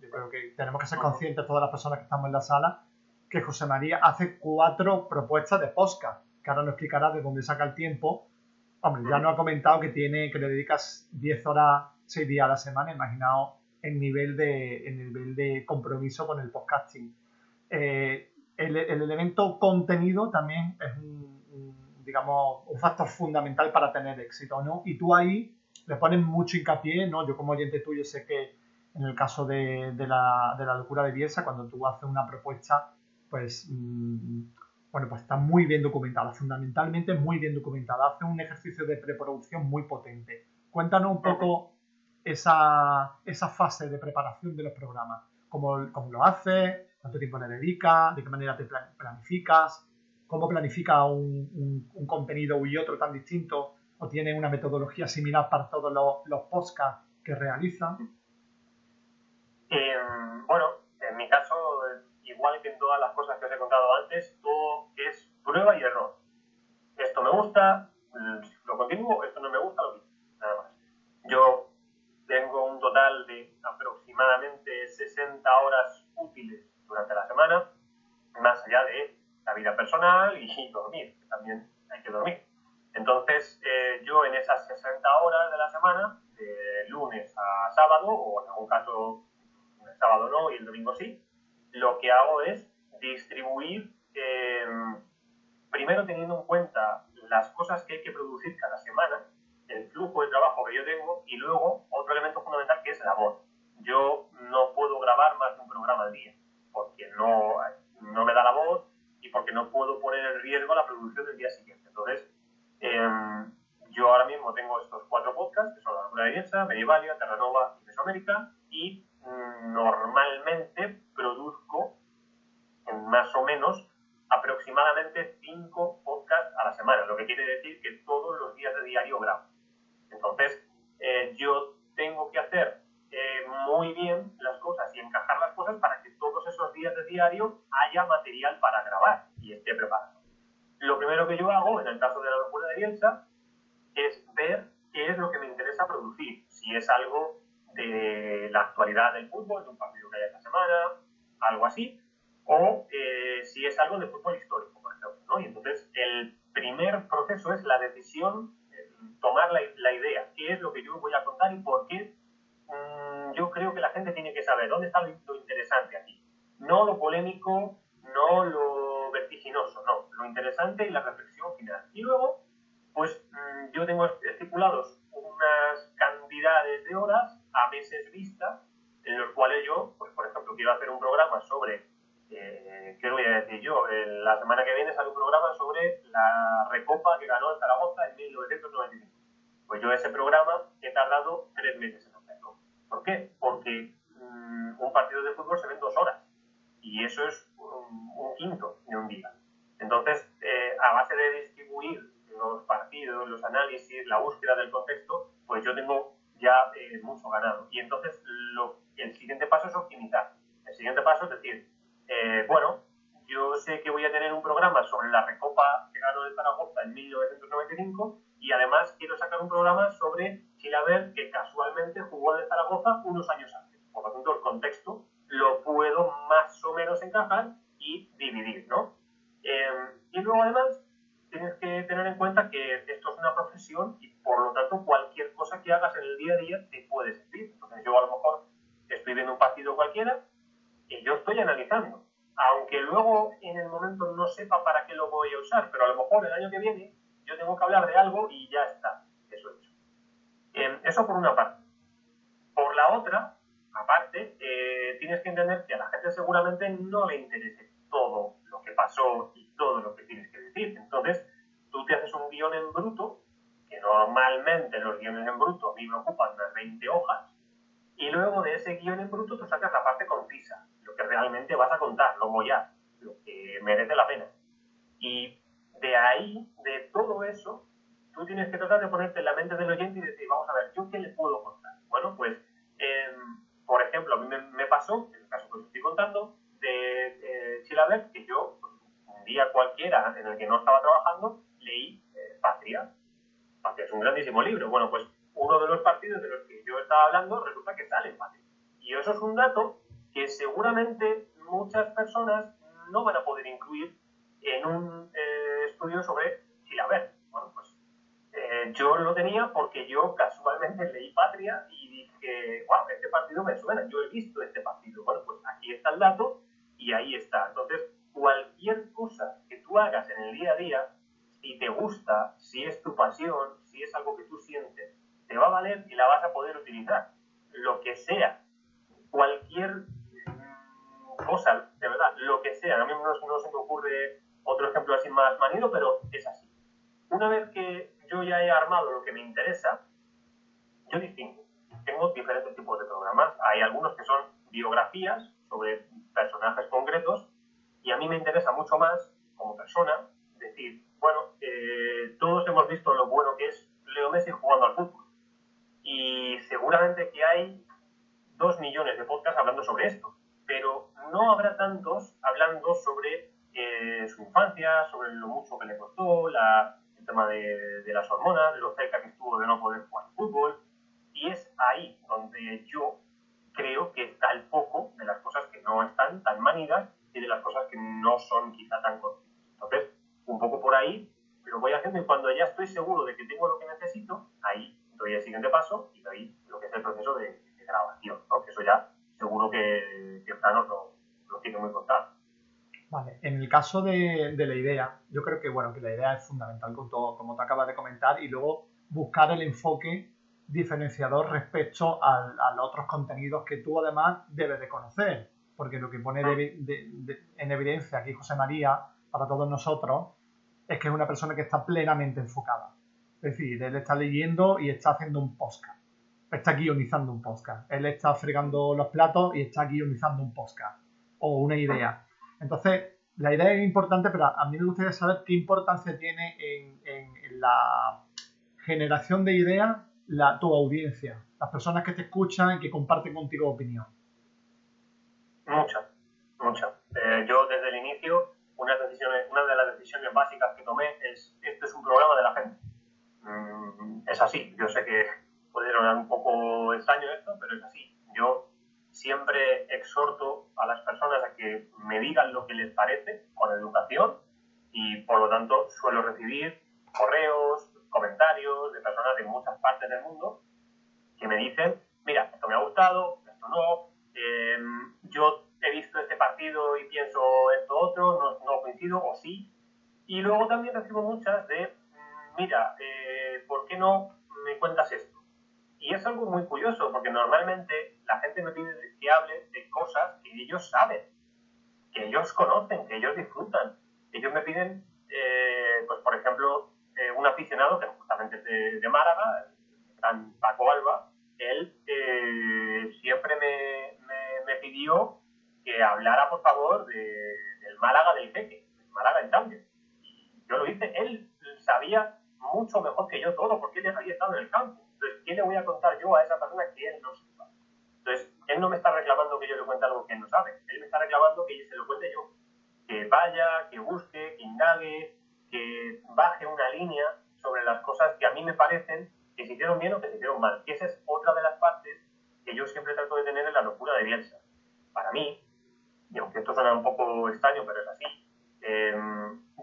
yo creo que tenemos que ser conscientes todas las personas que estamos en la sala, que José María hace cuatro propuestas de podcast, que ahora nos explicará de dónde saca el tiempo. Hombre, ya nos ha comentado que tiene que le dedicas 10 horas, 6 días a la semana, imaginaos el nivel de, el nivel de compromiso con el podcasting. Eh, el, el, elemento contenido también es un, digamos, un factor fundamental para tener éxito, ¿no? Y tú ahí le pones mucho hincapié, ¿no? Yo como oyente tuyo sé que en el caso de, de, la, de la, locura de Bielsa, cuando tú haces una propuesta, pues, mm, bueno, pues está muy bien documentada, fundamentalmente muy bien documentada, hace un ejercicio de preproducción muy potente. Cuéntanos un poco esa, esa fase de preparación de los programas. ¿Cómo, cómo lo haces? ¿Cuánto tiempo le dedicas? ¿De qué manera te planificas? ¿Cómo planifica un, un, contenido y otro tan distinto? ¿O tiene una metodología similar para todos los, los podcasts que realizan? Eh, bueno, en mi caso, igual que en todas las cosas que os he contado antes, todo es prueba y error. Esto me gusta, lo continúo, esto no me gusta, lo quito. Nada más. Yo tengo un total de aproximadamente 60 horas útiles durante la semana, más allá de la vida personal y dormir, que también hay que dormir. Entonces, eh, yo en esas 60 horas de la semana, de lunes a sábado, o en algún caso el sábado no y el domingo sí, lo que hago es distribuir, eh, primero teniendo en cuenta las cosas que hay que producir cada semana, el flujo de trabajo que yo tengo y luego otro elemento fundamental que es la voz. Yo no puedo grabar más de un programa al día porque no, no me da la voz y porque no puedo poner en riesgo la producción del día siguiente. Entonces, em, yo ahora mismo tengo estos cuatro podcasts, que son La Locura de Bielsa, Medivalia, Terranova y Mesoamérica, y mm, normalmente produzco en más o menos aproximadamente cinco podcasts a la semana, lo que quiere decir que todos los días de diario grabo. Entonces, eh, yo tengo que hacer eh, muy bien las cosas y encajar las cosas para que todos esos días de diario haya material para grabar y esté preparado. Lo primero que yo hago, en el caso de la locura de Bielsa, es ver qué es lo que me interesa producir. Si es algo de la actualidad del fútbol, de un partido que haya esta semana, algo así, o de fútbol histórico, por ejemplo. ¿no? Y entonces el primer proceso es la decisión tomar la, idea, qué es lo que yo voy a contar y por qué mm, yo creo que la gente tiene que saber dónde está lo, interesante aquí. No lo polémico, no lo vertiginoso, no, lo interesante y la reflexión final. Y luego, pues mm, yo tengo estipulados unas cantidades de horas a meses vista en los cuales yo, pues por ejemplo, quiero hacer un programa sobre eh, ¿qué voy a decir yo? la semana que viene sale un programa sobre la recopa que ganó el Zaragoza en 1995. Pues yo ese programa he tardado tres meses en hacerlo. ¿Por qué? Porque mm, un partido de fútbol se ve en dos horas y eso es un, quinto de un día. Entonces, eh, a base de distribuir los partidos, los análisis, la búsqueda del contexto, pues yo tengo ya eh, mucho ganado. Y entonces lo, el siguiente paso es optimizar. El siguiente paso es decir, eh, bueno, yo sé que voy a tener un programa sobre la recopa que ganó de Zaragoza en 1995 y además quiero sacar un programa sobre Chilaver que casualmente jugó de Zaragoza unos años antes. Por lo tanto, el contexto lo puedo más o menos encajar y dividir, ¿no? Em, y luego además tienes que tener en cuenta que esto es una profesión y por lo tanto cualquier cosa que hagas en el día a día te puede servir. Entonces yo a lo mejor estoy viendo un partido cualquiera y yo estoy analizando. Aunque luego en el momento no sepa para qué lo voy a usar, pero a lo mejor el año que viene yo tengo que hablar de algo y ya está, eso hecho. Eh, eso por una parte. Por la otra, aparte, eh, tienes que entender que a la gente seguramente no le interese todo lo que pasó y todo lo que tienes que decir. Entonces, tú te haces un guion en bruto, que normalmente los guiones en bruto a mí me ocupan unas 20 hojas, y luego de ese guion en bruto tú sacas la parte concisa, lo que realmente vas a contar, lo mollar, lo que merece la pena. Y de ahí, de todo eso, que tratar de ponerte en la mente del oyente y decir, vamos a ver, ¿yo qué le puedo contar? Bueno, pues em, me, pasó, en el caso que os estoy contando, de eh, Chilaver, que yo, un día cualquiera en el que no estaba trabajando, leí eh, Patria. Patria es un grandísimo libro. Bueno, pues uno de los partidos de los que yo estaba hablando resulta que sale en Patria. Y eso es un dato que seguramente muchas personas no van a poder incluir en un eh, estudio sobre Chilaver. Bueno, pues eh, yo lo tenía porque yo casualmente leí Patria y dije, wow, este partido me suena, yo he visto este partido. Bueno, pues aquí está el dato y ahí está. Entonces, cualquier cosa que tú hagas en el día a día, si te gusta, si es tu pasión, si es algo que tú sientes, te va a valer y la vas a poder utilizar. Lo que sea, cualquier mm, cosa, de verdad, lo que sea. A mí no, no se me ocurre otro ejemplo así más manido, pero es así. Una vez que yo ya he armado lo que me interesa, yo distingo. Tengo diferentes tipos de programas. Hay algunos que son biografías sobre personajes concretos y a mí me interesa mucho más, como persona, decir, bueno, eh, todos hemos visto lo bueno que es Leo Messi jugando al fútbol. Y seguramente que hay dos millones de podcasts hablando sobre esto, pero no habrá tantos hablando sobre eh, su infancia, sobre lo mucho que le costó, la, el tema de, de, las hormonas, de lo cerca que estuvo de no poder jugar fútbol. Y es ahí donde yo creo que está el foco de las cosas que no están tan manidas y de las cosas que no son quizá tan conscientes. Entonces, un poco por ahí lo voy haciendo y cuando ya estoy seguro de que tengo lo que necesito, ahí doy el siguiente paso y doy lo que es el proceso de, de grabación, ¿no? que eso ya seguro que, que Fran lo, lo tiene muy contado. Vale, en el caso de, de, la idea, yo creo que bueno, que la idea es fundamental con todo, como te acabas de comentar, y luego buscar el enfoque diferenciador respecto a, a los otros contenidos que tú además debes de conocer porque lo que pone de, en evidencia aquí José María para todos nosotros es que es una persona que está plenamente enfocada. Es decir, él está leyendo y está haciendo un podcast. Está guionizando un podcast. Él está fregando los platos y está guionizando un podcast. O una idea. Entonces, la idea es importante, pero a mí me gustaría saber qué importancia tiene en, la generación de ideas la, tu audiencia, las personas que te escuchan y que comparten contigo opinión. Mucha, mucha. Eh, yo desde el inicio, una de las decisiones básicas que tomé es, este es un programa de la gente. Mm, es así. Yo sé que puede sonar un poco extraño esto, pero es así. Yo siempre exhorto a las personas a que me digan lo que les parece con educación y por lo tanto suelo recibir correos, comentarios de personas de muchas partes del mundo que me dicen, mira, esto me ha gustado, esto no, eh, yo he visto este partido y pienso esto otro, no, no, coincido, o sí. Y luego también recibo muchas de, mira, eh, ¿por qué no me cuentas esto? Y es algo muy curioso, porque normalmente la gente me pide que hable de cosas que ellos saben, que ellos conocen, que ellos disfrutan. Ellos me piden, eh, pues por ejemplo, eh, un aficionado que justamente es de, de Málaga, Paco Alba, él eh, siempre me, me, pidió que hablara, por favor, de, del Málaga del Jeque, del Málaga en Champions. Yo lo hice, él sabía mucho mejor que yo todo, porque él había estado en el campo. Entonces, ¿qué le voy a contar yo a esa persona que él no sepa? Entonces, él no me está reclamando que yo le cuente algo que él no sabe, él me está reclamando que se lo cuente yo. Que vaya, que busque, que indague, que baje una línea sobre las cosas que a mí me parecen que se hicieron bien o que se hicieron mal. Que esa es otra de las partes que yo siempre trato de tener en la locura de Bielsa. Para mí, y aunque esto suena un poco extraño, pero es así, eh,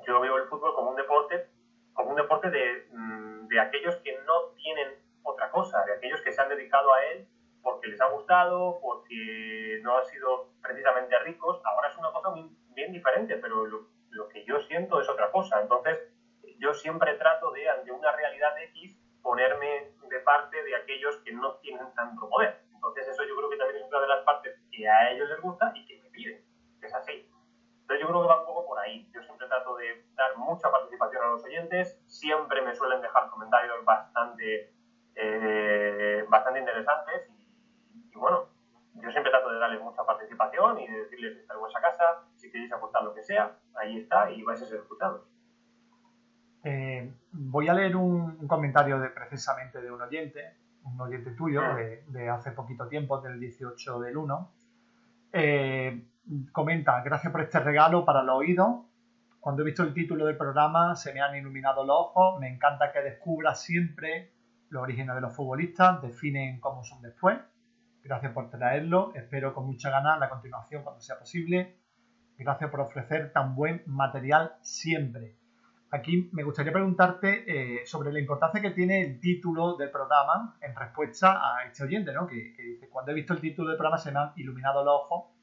yo veo el fútbol como un deporte, un deporte de, mm, de aquellos que no tienen otra cosa, de aquellos que se han dedicado a él porque les ha gustado, porque no han sido precisamente ricos. Ahora es una cosa bien diferente, pero lo, lo que yo siento es otra cosa. Entonces, yo siempre trato de, ante una realidad X, ponerme de parte de aquellos que no tienen tanto poder. Entonces eso yo creo que también es una de las partes que a ellos les gusta y que me piden. Es así. Entonces yo creo que va un poco por ahí. Yo siempre trato de dar mucha participación a los oyentes. Siempre me suelen dejar comentarios bastante, eh, bastante interesantes y, y, bueno, yo siempre trato de darles mucha participación y de decirles esta es vuestra casa, si queréis aportar lo que sea, ahí está y vais a ser escuchados. Eh, voy a leer un, un comentario de, precisamente de un oyente, un oyente tuyo Ah. de, de hace poquito tiempo, del 18 del 1, eh, comenta, gracias por este regalo para los oídos. Cuando he visto el título del programa se me han iluminado los ojos. Me encanta que descubras siempre los orígenes de los futbolistas, definen cómo son después. Gracias por traerlo. Espero con mucha ganas la continuación cuando sea posible. Gracias por ofrecer tan buen material siempre. Aquí me gustaría preguntarte eh, sobre la importancia que tiene el título del programa en respuesta a este oyente, ¿no? Que, que dice, cuando he visto el título del programa se me han iluminado los ojos.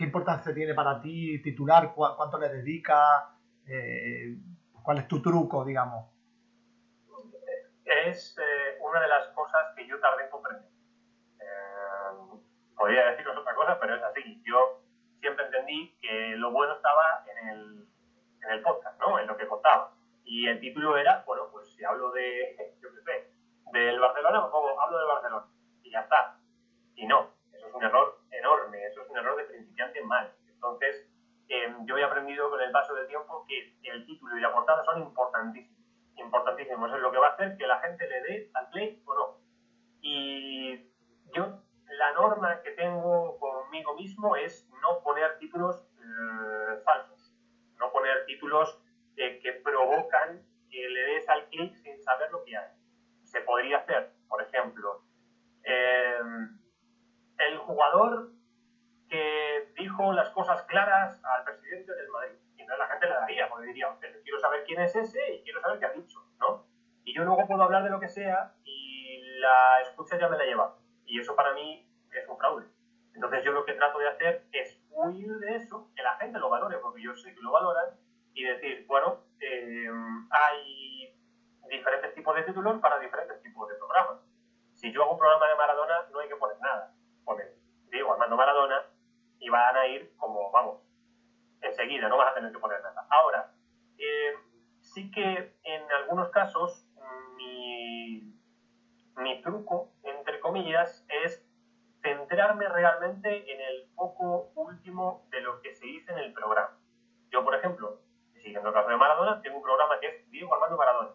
¿Qué importancia tiene para ti titular? ¿Cu- ¿Cuánto le dedicas? Eh, ¿Cuál es tu truco, digamos? Es eh, una de las cosas que yo tardé en comprender. Eh, podría deciros otra cosa, pero es así. Yo siempre entendí que lo bueno estaba en el, en el podcast, ¿no? En lo que contaba. Y el título era, bueno, pues si hablo de, yo qué sé, del Barcelona, pues hablo del Barcelona. Y ya está. Y no, eso es un error eso es un error de principiante mal. Entonces, eh, yo he aprendido con el paso del tiempo que el título y la portada son importantísimos. Importantísimos. Es lo que va a hacer que la gente le dé al play o no. Y yo, la norma que tengo conmigo mismo es no poner títulos eh, falsos. No poner títulos eh, que provocan que le des al clic sin saber lo que hay. Se podría hacer, por ejemplo, eh, el jugador que dijo las cosas claras al presidente del Madrid. Y entonces la gente le daría, porque diría, "Hostia, quiero saber quién es ese y quiero saber qué ha dicho, ¿no? Y yo luego puedo hablar de lo que sea y la escucha ya me la lleva. Y eso para mí es un fraude. Entonces yo lo que trato de hacer es huir de eso, que la gente lo valore, porque yo sé que lo valoran, y decir, bueno, eh, hay diferentes tipos de títulos para diferentes tipos de programas. Si yo hago un programa de Maradona, no hay que poner nada. Pone, digo, Armando Maradona, y van a ir como, vamos, enseguida, no vas a tener que poner nada. Ahora, eh, sí que en algunos casos mi, mi truco, entre comillas, es centrarme realmente en el foco último de lo que se dice en el programa. Yo, por ejemplo, siguiendo el caso de Maradona, tengo un programa que es Diego Armando Maradona,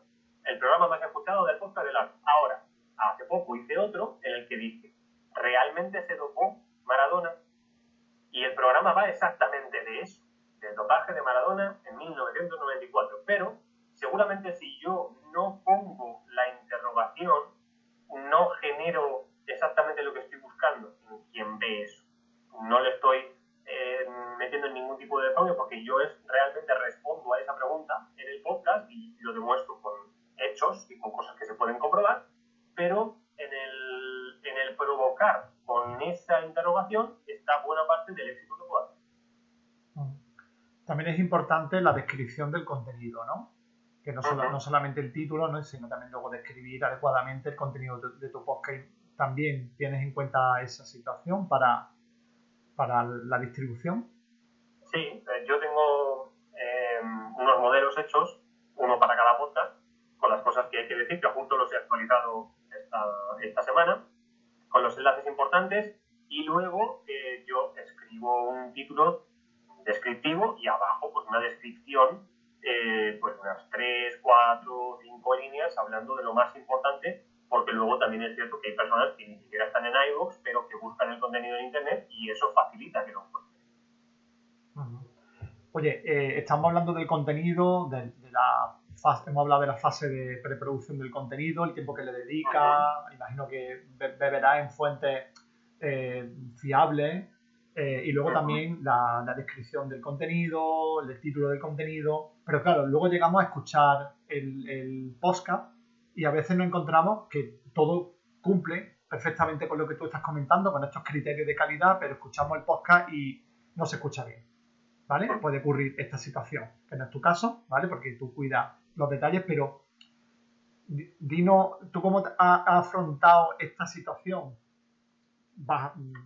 el programa más escuchado del podcast del año. Ahora, hace poco hice otro en el que dije, ¿realmente se dopó Maradona? Y el programa va exactamente de eso, del dopaje de Maradona en 1994. Pero seguramente si yo no pongo la interrogación, no genero exactamente lo que estoy buscando en quien ve eso. No le estoy eh, metiendo en ningún tipo de fraude porque yo es, realmente respondo a esa pregunta en el podcast y lo demuestro con hechos y con cosas que se pueden comprobar, pero en el, en el provocar con esa interrogación está buena parte del éxito que puedo hacer. También es importante la descripción del contenido, ¿no? Que no, solo, no solamente el título, ¿no? sino también luego describir adecuadamente el contenido de, de tu podcast. También tienes en cuenta esa situación para, para la distribución. Sí, eh, yo tengo eh, unos modelos hechos, uno para cada podcast, con las cosas que hay que decir, que justo los he actualizado esta, esta semana, con los enlaces importantes, y luego eh, yo escribo un título descriptivo y abajo pues una descripción, eh, pues unas 3, 4, 5 líneas hablando de lo más importante, porque luego también es cierto que hay personas que ni siquiera están en iVoox, pero que buscan el contenido en Internet y eso facilita que lo encuentren. Oye, eh, estamos hablando del contenido, de, de la fase, hemos hablado de la fase de preproducción del contenido, el tiempo que le dedica, imagino que be- beberá en fuentes eh, fiables, eh, y luego también la, la descripción del contenido, el título del contenido, pero claro, luego llegamos a escuchar el, el podcast y a veces nos encontramos que todo cumple perfectamente con lo que tú estás comentando, con estos criterios de calidad, pero escuchamos el podcast y no se escucha bien. ¿Vale? Puede ocurrir esta situación, que no es tu caso, ¿vale? Porque tú cuidas los detalles, pero di- dinos, ¿tú cómo has afrontado esta situación?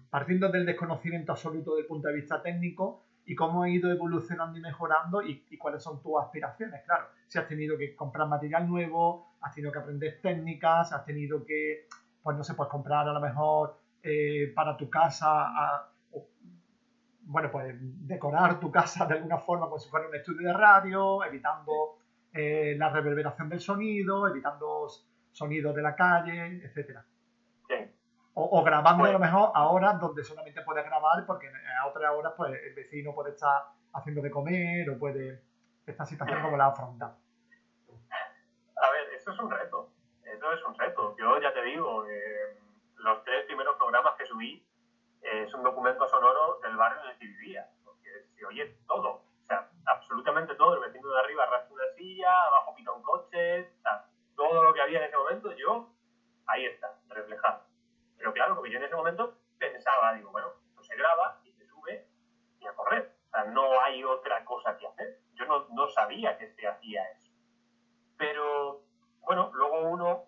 Partiendo del desconocimiento absoluto del punto de vista técnico y cómo ha ido evolucionando y mejorando y, cuáles son tus aspiraciones, claro. Si has tenido que comprar material nuevo, has tenido que aprender técnicas, has tenido que, pues no sé, pues comprar a lo mejor eh, para tu casa, bueno, pues decorar tu casa de alguna forma como si fuera un estudio de radio, evitando eh, la reverberación del sonido, evitando sonidos de la calle, etcétera. O, grabando a lo mejor a horas donde solamente puedes grabar porque a otras horas pues el vecino puede estar haciendo de comer o puede esta situación como la afronta. A ver, eso es un reto. Eso es un reto. Yo ya te digo, eh, los tres primeros programas que subí eh, es un documento sonoro del barrio en el que vivía. Porque se oye todo. O sea, absolutamente todo. El vecino de arriba arrastra una silla, abajo pita un coche. O sea, todo lo que había en ese momento, yo, ahí está, reflejado. Claro, porque yo en ese momento pensaba, digo, bueno, esto se graba y se sube y a correr. O sea, no hay otra cosa que hacer. Yo no, no sabía que se hacía eso. Pero, bueno, luego uno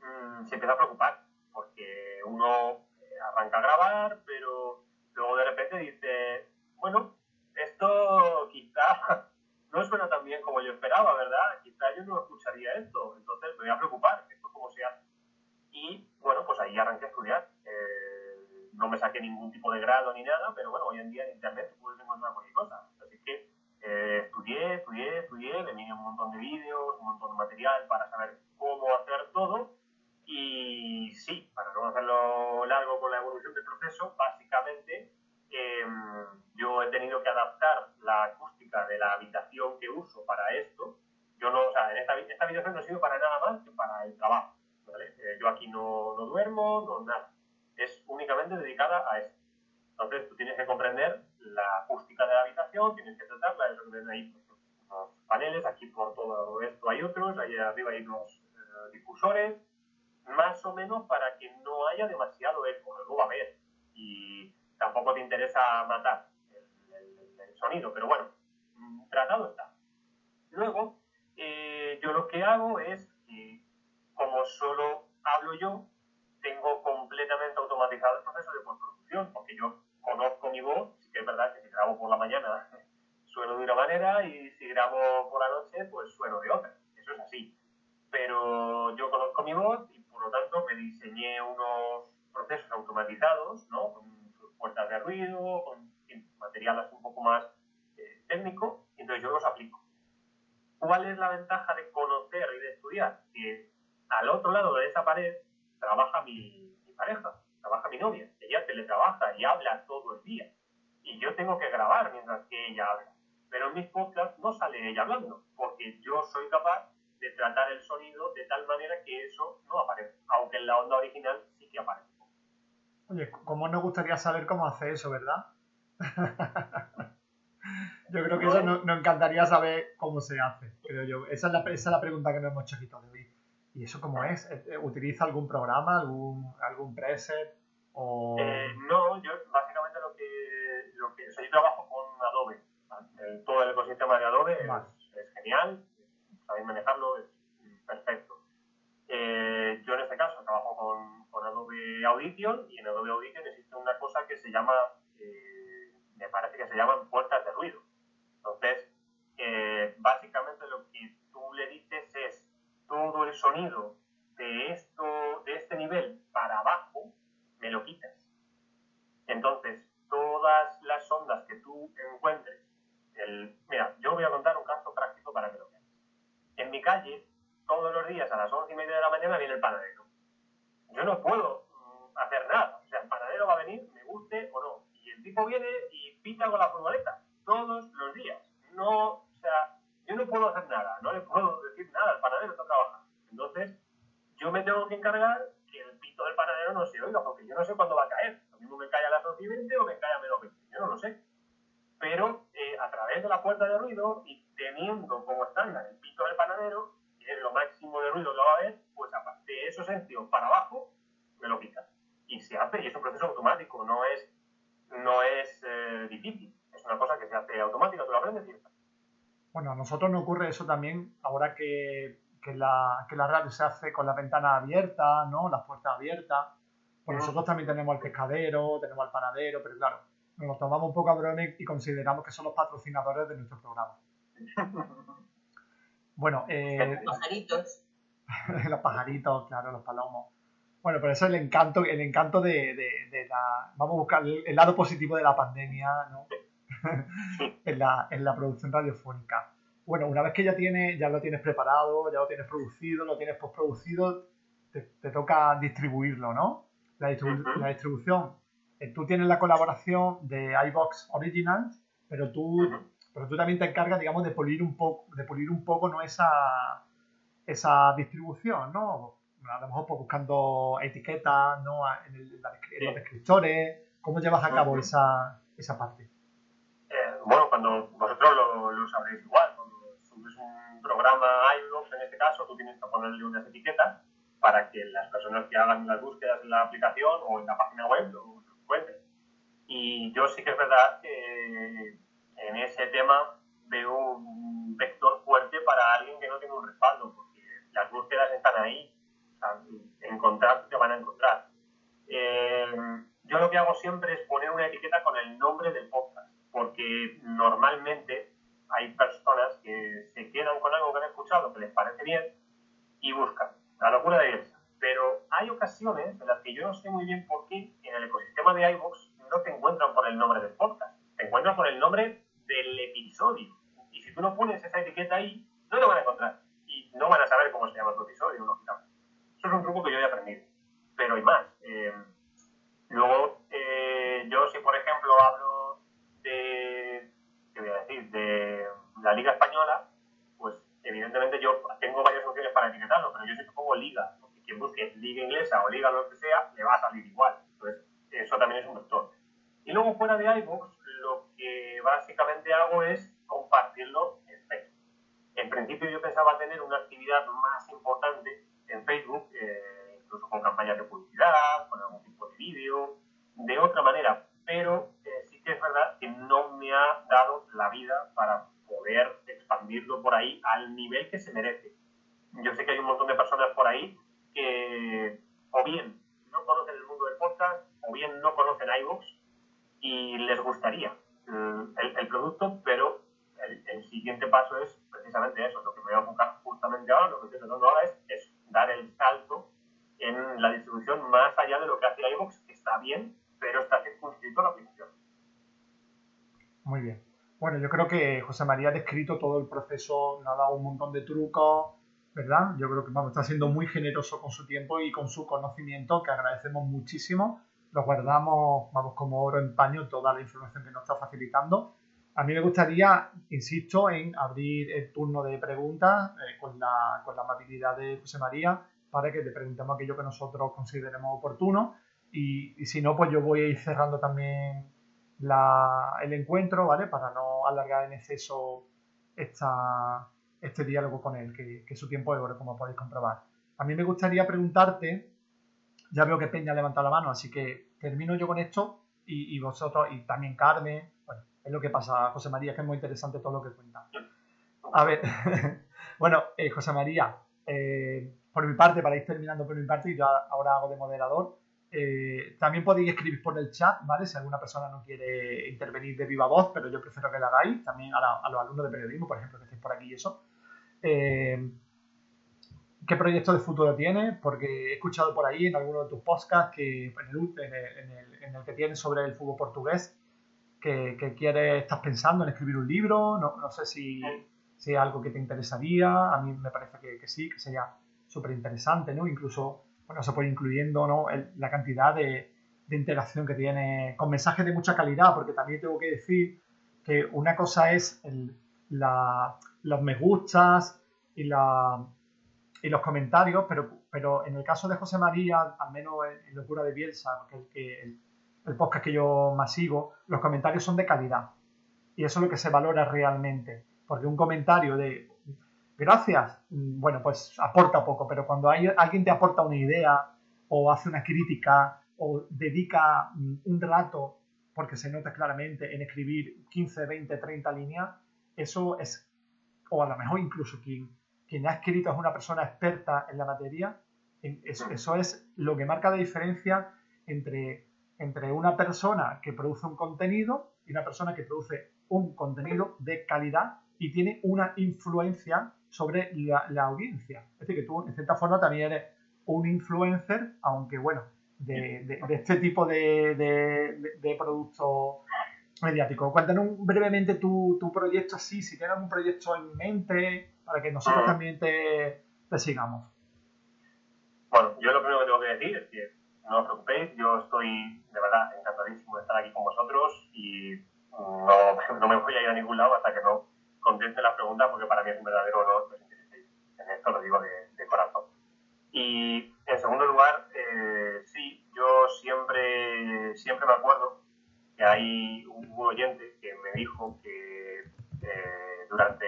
mmm, se empieza a preocupar, porque uno eh, arranca a grabar, pero luego de repente dice, bueno, esto quizá [laughs] no suena tan bien como yo esperaba, ¿verdad? Quizá yo no escucharía esto, entonces me voy a preocupar, esto cómo se hace. Y bueno, pues ahí arranqué a estudiar. Eh, no me saqué ningún tipo de grado ni nada, pero bueno, hoy en día en internet puedes encontrar cualquier cosa. Así que eh, estudié, estudié, estudié, me miré un montón de vídeos, un montón de material para saber cómo hacer todo. Y sí, para no hacerlo largo con la evolución del proceso, básicamente em, yo he tenido que adaptar la acústica de la habitación que uso para esto. Yo no, o sea, en esta, esta habitación no sirve para nada más que para el trabajo. Eh, yo aquí no, no duermo, no nada. Es únicamente dedicada a esto. Entonces tú tienes que comprender la acústica de la habitación, tienes que tratarla, eso que ahí pues, unos paneles, aquí por todo esto hay otros, ahí arriba hay unos eh, difusores, más o menos para que no haya demasiado eco, luego va a haber. Y tampoco te interesa matar el, el sonido, pero bueno, mm, tratado está. Luego, eh, yo lo que hago es como solo hablo yo, tengo completamente automatizado el proceso de postproducción, porque yo conozco mi voz, sí que es verdad que si grabo por la mañana sueno de una manera y si grabo por la noche pues sueno de otra, eso es así. Pero yo conozco mi voz y por lo tanto me diseñé unos procesos automatizados, ¿no? Con sus puertas de ruido, con materiales un poco más eh, técnico, y entonces yo los aplico. ¿Cuál es la ventaja de conocer y de estudiar? Que al otro lado de esa pared trabaja mi, pareja, trabaja mi novia. Ella teletrabaja y habla todo el día. Y yo tengo que grabar mientras que ella habla. Pero en mis podcasts no sale ella hablando, porque yo soy capaz de tratar el sonido de tal manera que eso no aparece, aunque en la onda original sí que aparece. Oye, ¿cómo nos gustaría saber cómo hace eso, verdad? [laughs] yo creo que eso nos, encantaría saber cómo se hace. Pero yo, esa es la, esa es la pregunta que nos hemos hecho aquí todavía. ¿Y eso cómo es? Eh, eh, ¿Utiliza algún programa, algún, algún preset? O... Eh, no, yo básicamente lo que, lo que o sea, yo trabajo con Adobe. todo el ecosistema de Adobe es, genial, sabéis manejarlo, es perfecto. yo en este caso trabajo con, con, Adobe Audition y en Adobe Audition existe una cosa que se llama, me parece que se llaman puertas de ruido. Entonces, básicamente lo que tú le dices es todo el sonido de, esto, de este nivel para abajo, me lo quitas. Entonces, todas las ondas que tú encuentres, el, mira, yo voy a contar un caso práctico para que lo veas. En mi calle, todos los días a las once y media de la mañana viene el panadero. Yo no puedo mm, hacer nada. O sea, el panadero va a venir, me guste o no. Y el tipo viene y pita con la furgoneta todos los días. No, o sea, yo no puedo hacer nada, no le puedo decir nada al panadero, está trabajando. Entonces, yo me tengo que encargar que el pito del panadero no se oiga, porque yo no sé cuándo va a caer. Lo mismo me cae a las 11 y 20 o me cae a menos 20, yo no lo sé. Pero eh, a través de la puerta de ruido y teniendo como estándar el pito del panadero, que es lo máximo de ruido que va a haber, pues de esos sentidos para abajo, me lo quita. Y se hace, y es un proceso automático, no es, no es eh, difícil. Es una cosa que se hace automática, tú lo aprendes y bueno, a nosotros nos ocurre eso también ahora que, la, que la radio se hace con la ventana abierta, ¿no? Las puertas abiertas. Pues nosotros también tenemos al pescadero, tenemos al panadero, pero claro, nos lo tomamos un poco a broma y consideramos que son los patrocinadores de nuestro programa. [laughs] Bueno, eh, los pajaritos. [laughs] los pajaritos, claro, los palomos. Bueno, pero eso es el encanto, el encanto de, la. Vamos a buscar el, lado positivo de la pandemia, ¿no? [laughs] en, la, en la producción radiofónica. Bueno, una vez que ya, tiene, ya lo tienes preparado, ya lo tienes producido, lo tienes postproducido, te, te toca distribuirlo, ¿no? la, distribución, eh, tú tienes la colaboración de iBox Originals, pero tú, pero tú también te encargas, digamos, de pulir un poco, de pulir un poco ¿no? esa, esa distribución, ¿no? A lo mejor pues, buscando etiquetas, ¿no? En, los descriptores. ¿Cómo llevas a cabo esa, esa parte? Eh, bueno, cuando vosotros lo, lo sabréis igual, programa iBox, en este caso, tú tienes que ponerle unas etiquetas para que las personas que hagan las búsquedas en la aplicación o en la página web lo, encuentren. Y yo sí que es verdad que en ese tema veo un vector fuerte para alguien que no tiene un respaldo, porque las búsquedas están ahí, o sea, encontrar te van a encontrar. Eh, yo lo que hago siempre es poner una etiqueta con el nombre del podcast, porque normalmente hay personas que se quedan con algo que han escuchado que les parece bien y buscan la locura de Elsa. Pero hay ocasiones en las que yo no sé muy bien por qué en el ecosistema de iVoox no te encuentran por el nombre del podcast, te encuentran por el nombre del episodio. Y si tú no pones esa etiqueta ahí, no lo van a encontrar. Y no van a saber cómo se llama tu episodio, lógicamente. Eso es un truco que yo he aprendido. Pero hay más. Eh, luego, eh, yo si por ejemplo hablo de, ¿qué voy a decir? De la Liga Española, evidentemente yo tengo varias opciones para etiquetarlo, pero yo siempre pongo liga, porque quien busque liga inglesa o liga lo que sea, le va a salir igual. Entonces, eso también es un vector. Y luego fuera de iVoox, lo que básicamente hago es compartirlo en Facebook. En principio yo pensaba tener una actividad más importante en Facebook, eh, incluso con campañas de publicidad, con algún tipo de vídeo, de otra manera, pero eh, sí que es verdad que no me ha dado la vida para poder expandirlo por ahí al nivel que se merece. Yo sé que hay un montón de personas por ahí que o bien no conocen el mundo del podcast o bien no conocen iVoox y les gustaría el, producto, pero el, siguiente paso es precisamente eso, lo que me voy a enfocar justamente ahora, lo que estoy tratando ahora es, dar el salto en la distribución más allá de lo que hace iVoox, que está bien, pero está circunscrito a la aplicación. Muy bien. Bueno, yo creo que José María ha descrito todo el proceso, nos ha dado un montón de trucos, ¿verdad? Yo creo que vamos, está siendo muy generoso con su tiempo y con su conocimiento, que agradecemos muchísimo. Lo guardamos, vamos, como oro en paño toda la información que nos está facilitando. A mí me gustaría, insisto, en abrir el turno de preguntas eh, con, la, con la amabilidad de José María para que le preguntemos aquello que nosotros consideremos oportuno. Y, y si no, pues yo voy a ir cerrando también el encuentro, ¿vale? Para no alargar en exceso esta, este diálogo con él, que, su tiempo es oro, como podéis comprobar. A mí me gustaría preguntarte, ya veo que Peña levanta la mano, así que termino yo con esto y, vosotros, y también Carmen, bueno, es lo que pasa, José María, que es muy interesante todo lo que cuenta. A ver, [laughs] bueno, eh, José María, eh, por mi parte, para ir terminando por mi parte, yo ahora hago de moderador, eh, también podéis escribir por el chat, ¿vale? Si alguna persona no quiere intervenir de viva voz, pero yo prefiero que lo hagáis. También a, los alumnos de periodismo, por ejemplo, que estéis por aquí y eso. Eh, ¿Qué proyecto de futuro tienes? Porque he escuchado por ahí en alguno de tus podcasts que en el, que tienes sobre el fútbol portugués, que, que quieres, estás pensando en escribir un libro. No, sé si, si, es algo que te interesaría. A mí me parece que, que sí, que sería súper interesante, ¿no? Incluso bueno, se puede incluyendo ¿no? la cantidad de, de, interacción que tiene con mensajes de mucha calidad, porque también tengo que decir que una cosa es los me gustas y, los comentarios, pero, pero en el caso de José María, al menos en, Locura de Bielsa, que el, el podcast que yo más sigo, los comentarios son de calidad. Y eso es lo que se valora realmente. Porque un comentario de gracias, mm, bueno, pues aporta poco, pero cuando hay, alguien te aporta una idea o hace una crítica o dedica mm, un rato, porque se nota claramente en escribir 15, 20, 30 líneas, eso es, o a lo mejor incluso quien, quien ha escrito es una persona experta en la materia, eso, eso es lo que marca la diferencia entre, entre una persona que produce un contenido y una persona que produce un contenido de calidad y tiene una influencia sobre la, audiencia. Es decir, que tú, en cierta forma, también eres un influencer, aunque bueno, de, este tipo de, de, producto mediático. Cuéntanos brevemente tu, proyecto así, si tienes un proyecto en mente, para que nosotros también te, sigamos. Bueno, yo lo primero que tengo que decir es que no os preocupéis, yo estoy de verdad encantadísimo de estar aquí con vosotros y no, [laughs] no me voy a ir a ningún lado hasta que no conteste las preguntas porque para mí es un verdadero honor intereséis en esto, lo digo de, de corazón. Y en segundo lugar, eh, sí, yo siempre, siempre me acuerdo que hay un oyente que me dijo que eh, durante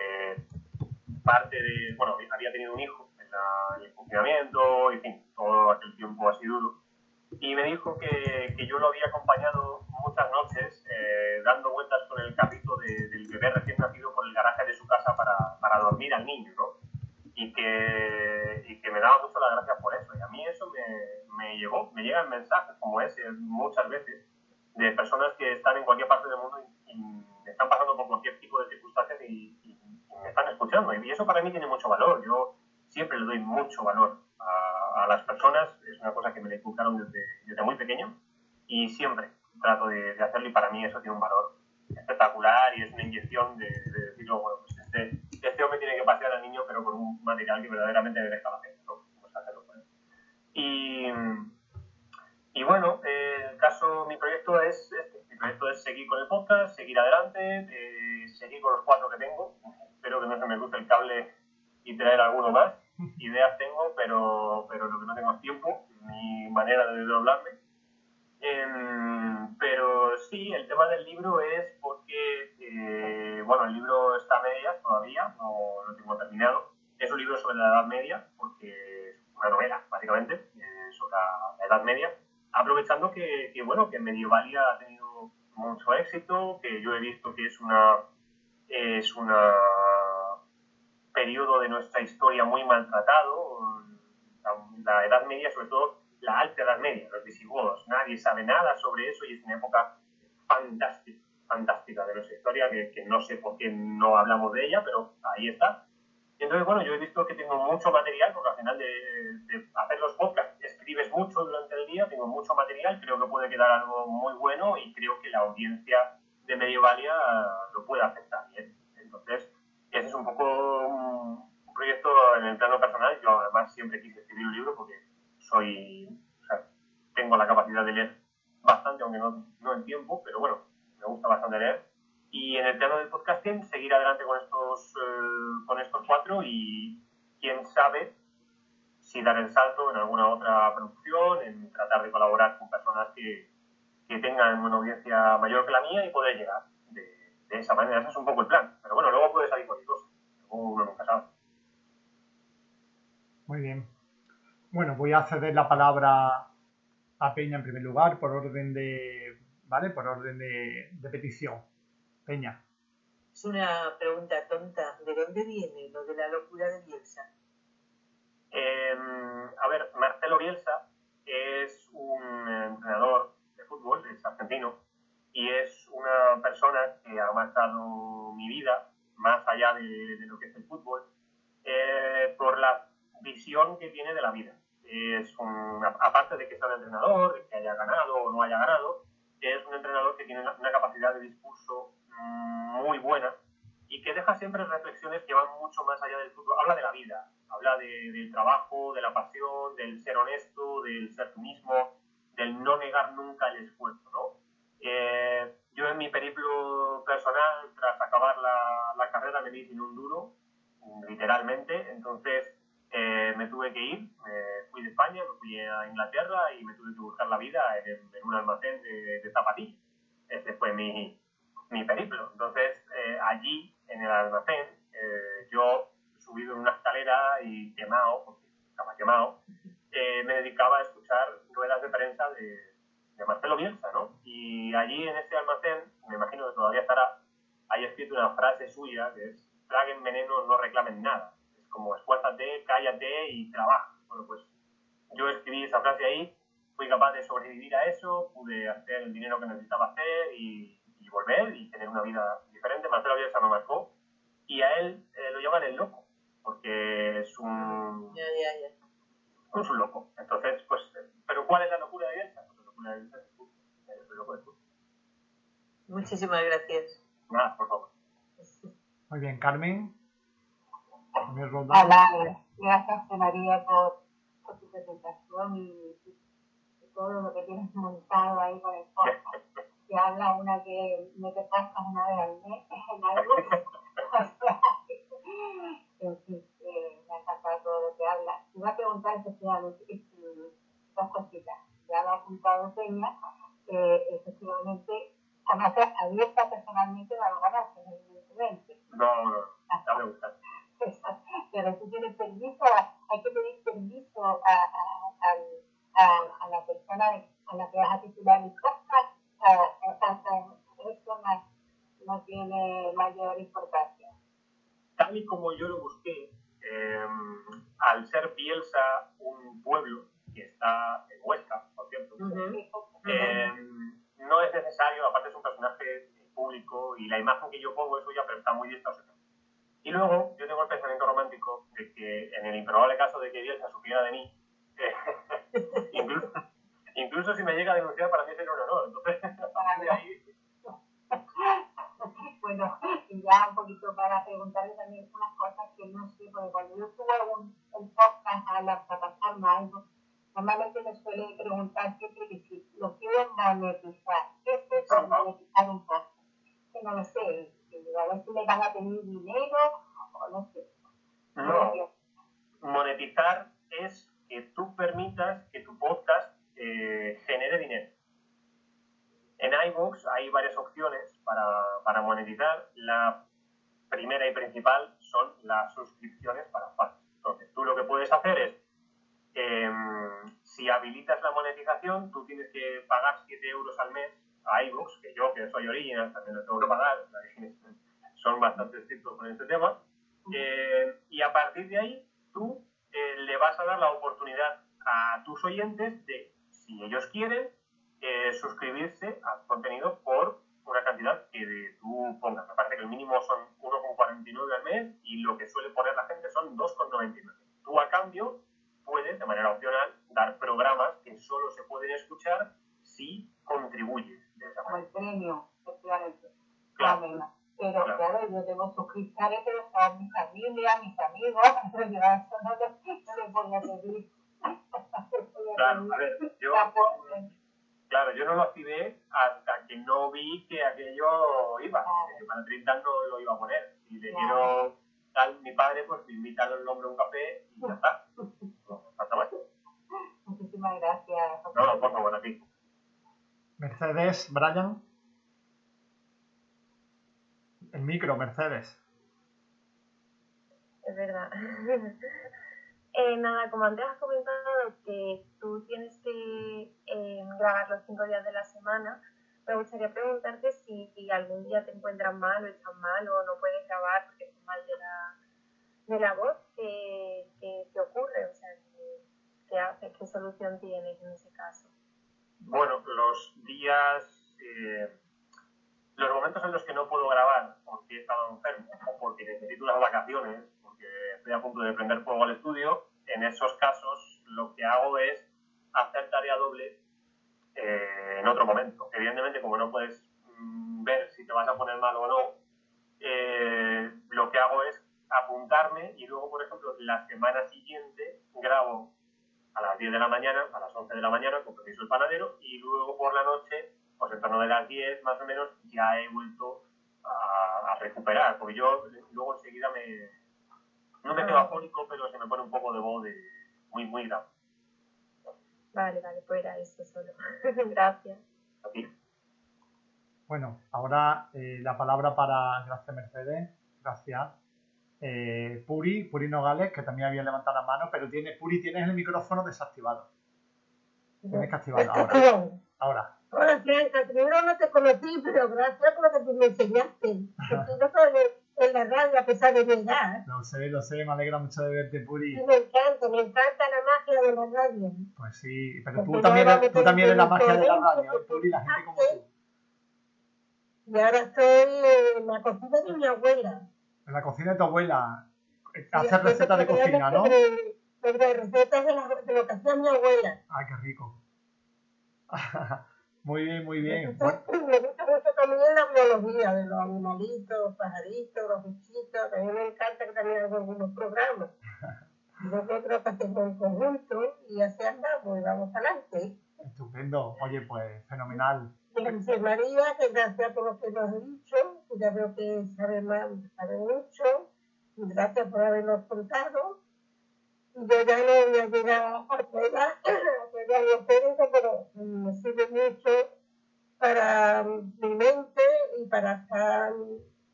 parte de, bueno, había tenido un hijo en, la, en el confinamiento, en fin, todo aquel tiempo así duro, y me dijo que, que yo lo había acompañado muchas noches eh, dando vueltas con el carrito de, del bebé recién nacido por el garaje de su casa para, para dormir al niño, ¿no? Y que, y que me daba mucho las gracias por eso. Y a mí eso me, me llegó, me llegan mensajes como ese muchas veces de personas que están en cualquier parte del mundo y, y están pasando por cualquier tipo de circunstancias y, y, y, me están escuchando. Y eso para mí tiene mucho valor. Yo siempre le doy mucho valor a, a las personas. Es una cosa que me le inculcaron desde, desde muy pequeño y siempre trato de, de, hacerlo y para mí eso tiene un valor espectacular y es una inyección de, de decir, oh, bueno, pues este, este hombre tiene que pasear al niño pero con un material que verdaderamente merezca la pena. ¿no? Pues hacerlo. Y, y bueno, el caso, mi proyecto es este. Mi proyecto es seguir con el podcast, seguir adelante, eh, seguir con los cuatro que tengo. Espero que no se me cruce el cable y traer alguno más. Ideas tengo, pero, pero lo que no tengo es tiempo ni manera de doblarme. Eh, pero sí, el tema del libro es porque, eh, bueno, el libro está a medias todavía, no lo tengo terminado. Es un libro sobre la Edad Media, porque es una novela, básicamente, eh, sobre la Edad Media aprovechando que, que, bueno, que Medievalia ha tenido mucho éxito, que yo he visto que es una es una periodo de nuestra historia muy maltratado, la, Edad Media, sobre todo la Alta Edad Media, los visigodos, nadie sabe nada sobre eso y es una época fantástica, fantástica de nuestra historia, que, que no sé por qué no hablamos de ella, pero ahí está. Entonces, bueno, yo he visto que tengo mucho material, porque al final de, de, hacer los podcasts escribes mucho durante el día, tengo mucho material, creo que puede quedar algo muy bueno y creo que la audiencia de Medievalia lo puede aceptar bien. Entonces, ese es un poco un proyecto en el plano personal. Yo además siempre quise escribir un libro porque soy, o sea, tengo la capacidad de leer bastante, aunque no, no en tiempo, pero bueno, me gusta bastante leer y en el plano del podcasting seguir adelante con estos, eh, con estos cuatro y quién sabe si dar el salto en alguna otra producción, en tratar de colaborar con personas que, que tengan una audiencia mayor que la mía y poder llegar de, esa manera. Ese es un poco el plan. Pero bueno, luego puede salir cualquier cosa. Uno nunca. Muy bien. Bueno, voy a ceder la palabra a Peña en primer lugar por orden de, ¿vale? Por orden de, de petición. Peña. Es una pregunta tonta. ¿De dónde viene lo de la locura de Bielsa? Eh, a ver, Marcelo Bielsa es un entrenador de fútbol, es argentino, y es una persona que ha marcado mi vida más allá de, de lo que es el fútbol, eh, por la visión que tiene de la vida. Es un, aparte de que sea un entrenador, que haya ganado o no haya ganado, es un entrenador que tiene una capacidad de discurso muy buena y que deja siempre reflexiones que van mucho más allá del fútbol. Habla de la vida, Inglaterra y me tuve que buscar la vida en, en un almacén de, de zapatillas. Ese fue mi, mi periplo. Entonces, eh, allí, en el almacén, eh, yo, subido en una escalera y quemado, porque estaba quemado, eh, me dedicaba a escuchar ruedas de prensa de, de, Marcelo Bielsa, ¿no? Y allí, en ese almacén, me imagino que todavía estará, hay escrito una frase suya que es, traguen veneno, no reclamen nada. Es como, esfuérzate, cállate y trabaja. Bueno, pues yo escribí esa frase ahí, fui capaz de sobrevivir a eso, pude hacer el dinero que necesitaba hacer y y volver y tener una vida diferente. Marcelo Bielsa me marcó y a él eh, lo llaman el loco, porque es un... Ya, ya, ya. Es un loco. Entonces, pues, ¿pero cuál es la locura de Bielsa? Pues la locura de Bielsa es el fútbol. Es el loco del fútbol. Muchísimas gracias. Nada, por favor. Muy bien, Carmen. Hola, gracias María por, por tu presentación y todo lo que tienes montado ahí con el podcast. Que habla una que mete podcast una vez al mes en algo. en fin, eh, me ha encantado todo lo que habla. Te iba a preguntar efectivamente dos cositas. Ya lo ha apuntado Peña, eh, efectivamente, conoces abierta personalmente la conoces, evidentemente. No, no, no me gusta. Pero tú tienes permiso, hay que pedir permiso a, a, a, a la persona a la que vas a titular el podcast, eso no, no tiene mayor importancia. Tal y como yo lo busqué, eh, al ser Bielsa un pueblo que está en Huesca, por cierto, eh, no es necesario, aparte es un personaje público y la imagen que yo pongo es suya, pero está muy distorsionada. Y luego yo tengo el pensamiento romántico de que en el improbable caso de que Bielsa supiera de mí, eh, [laughs] incluso, incluso, si me llega a denunciar, para mí sería un honor. Entonces, [laughs] ahí... Bueno, y ya un poquito para preguntarle de la voz, ¿qué, qué, ocurre? O sea, ¿qué, haces? ¿Qué solución tienes en ese caso? Bueno, los días... Eh los momentos en los que no puedo grabar porque he estado enfermo o porque necesito unas vacaciones, porque estoy a punto de prender fuego al estudio, en esos casos lo que hago es hacer tarea doble eh, en otro momento. Evidentemente, como no puedes mm, ver si te vas a poner mal o no, eh, lo que hago es apuntarme y luego, por ejemplo, la semana siguiente grabo a las 10 de la mañana, a las 11 de la mañana, con permiso el panadero, y luego por la noche pues en torno de las 10 más o menos ya he vuelto a, recuperar, porque yo luego enseguida me, no me quedo afónico, pero se me pone un poco de voz de muy, muy grave. Vale, vale, pues era eso solo. [laughs] Gracias. A ti. Bueno, ahora eh, la palabra para, gracias Mercedes, gracias. Eh, Puri, Puri Nogales, que también había levantado la mano, pero tiene, Puri, tienes el micrófono desactivado. Tienes que activarlo ahora. Ahora. Hola, Franca, primero no te conocí, pero gracias por lo que tú me enseñaste. Porque no soy en la radio a pesar de mi edad. Lo sé, lo sé, me alegra mucho de verte, Puri. me encanta, me encanta la magia de la radio. Pues sí, pero tú también, eres, tú también eres la magia de la radio, ¿eh? Puri, la gente como tú. Y ahora estoy en la cocina de mi abuela. En la cocina de tu abuela. Hacer recetas de cocina, ¿no? [laughs] Sobre recetas de, de lo que hacía mi abuela. Ay, qué rico. [laughs] Muy bien, muy bien. Me gusta mucho también la biología de los animalitos, los pajaritos, los bichitos. A mí me encanta que también hago algunos programas. [laughs] Nosotros hacemos en conjunto y así andamos y vamos adelante. Estupendo. Oye, pues fenomenal. José María, que gracias por lo que nos has dicho, que ya veo que sabe, más, sabe mucho, y gracias por habernos contado. Yo ya no voy a llegar a pegar, [clears throat] a pegar los técnicos, pero me sirve mucho para mi mente y para estar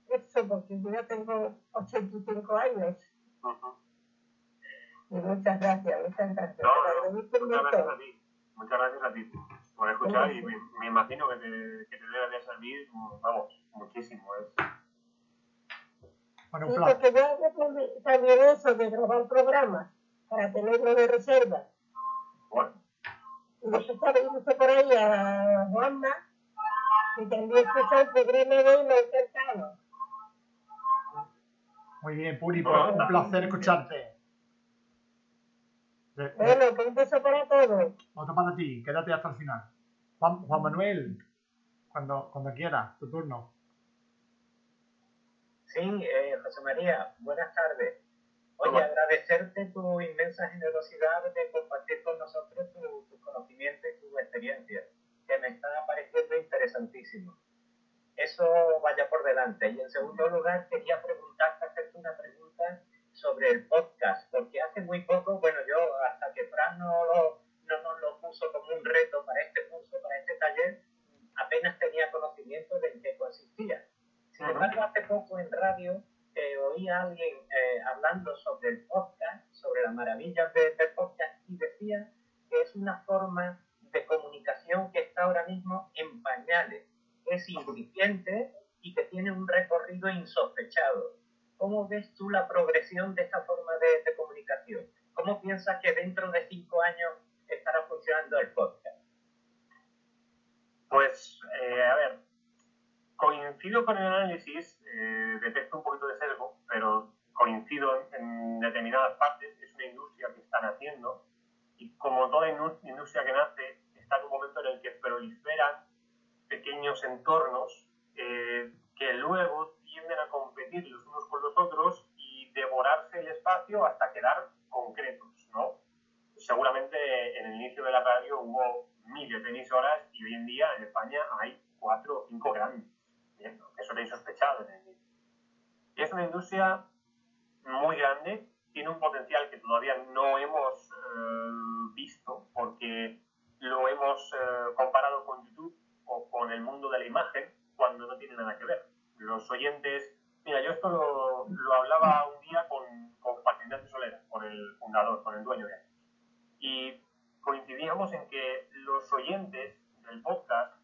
eso, porque yo ya tengo 85 años. Ujú. Y muchas gracias, muchas gracias. No, no, muchas gracias a ti. Muchas gracias a ti por escuchar y me, me imagino que te, que te debe de servir, vamos, muchísimo. Es, Bueno, placer. porque yo aprendí también eso de grabar programas para tenerlo de reserva. bueno, Y después yendo por ahí a Juanma, y también escuché el programa de encantado. Muy bien, Puri, pues un placer escucharte. Eh, eh, Bueno, pues un beso para todos. Otro para ti, quédate hasta el final. Juan, Juan Manuel, cuando, cuando quieras, tu turno. Sí, eh, José María, buenas tardes. Oye, Hola. agradecerte tu inmensa generosidad de compartir con nosotros tu- tus conocimientos y tu experiencia, que me está pareciendo interesantísimo. Eso vaya por delante. Y en segundo lugar, quería preguntarte, hacerte una pregunta sobre el podcast, porque hace muy poco, bueno, yo hasta que Fran no, lo- no nos lo puso como un reto para este curso, para este taller, apenas tenía conocimiento de en qué consistía. Sin embargo, hace poco en radio eh, oí a alguien eh, hablando sobre el podcast, sobre las maravillas de- del podcast, y decía que es una forma de comunicación que está ahora mismo en pañales, es [laughs] incipiente y que tiene un recorrido insospechado. ¿Cómo ves tú la progresión de esta forma de, de comunicación? ¿Cómo piensas que dentro de cinco años estará funcionando el podcast? Pues, eh, a ver, coincido con el análisis, eh, detecto un poquito de sesgo, pero coincido en, en determinadas partes, es una industria que está naciendo y como toda industria que nace, está en un momento en el que proliferan pequeños entornos eh, que luego tienden a competir los unos con los otros y devorarse el espacio hasta quedar concretos, ¿no? Seguramente en el inicio de la radio hubo miles de emisoras y hoy en día en España hay cuatro o cinco grandes. Bien. Eso era insospechado en el inicio. Es una industria muy grande, tiene un potencial que todavía no hemos eh, visto porque lo hemos eh, comparado con YouTube o con el mundo de la imagen cuando no tiene nada que ver. Los oyentes, mira, yo esto lo, hablaba un día con, con Ignacio Solera, con el fundador, con el dueño de Años. Y coincidíamos en que los oyentes del podcast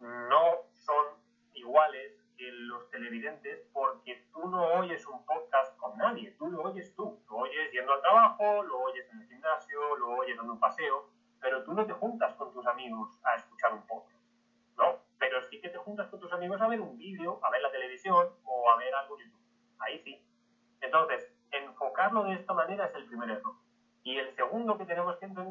no son iguales que los televidentes porque tú no oyes un podcast con nadie, tú lo oyes tú, lo oyes yendo al trabajo, lo oyes en el gimnasio, lo oyes dando un paseo, pero tú no te juntas con tus amigos a escuchar un podcast, ¿no? Pero sí que te juntas con tus amigos a ver un vídeo, a ver la televisión o a ver algo en YouTube, ahí sí. Entonces, manera es el primer error. Y el segundo que tenemos que entender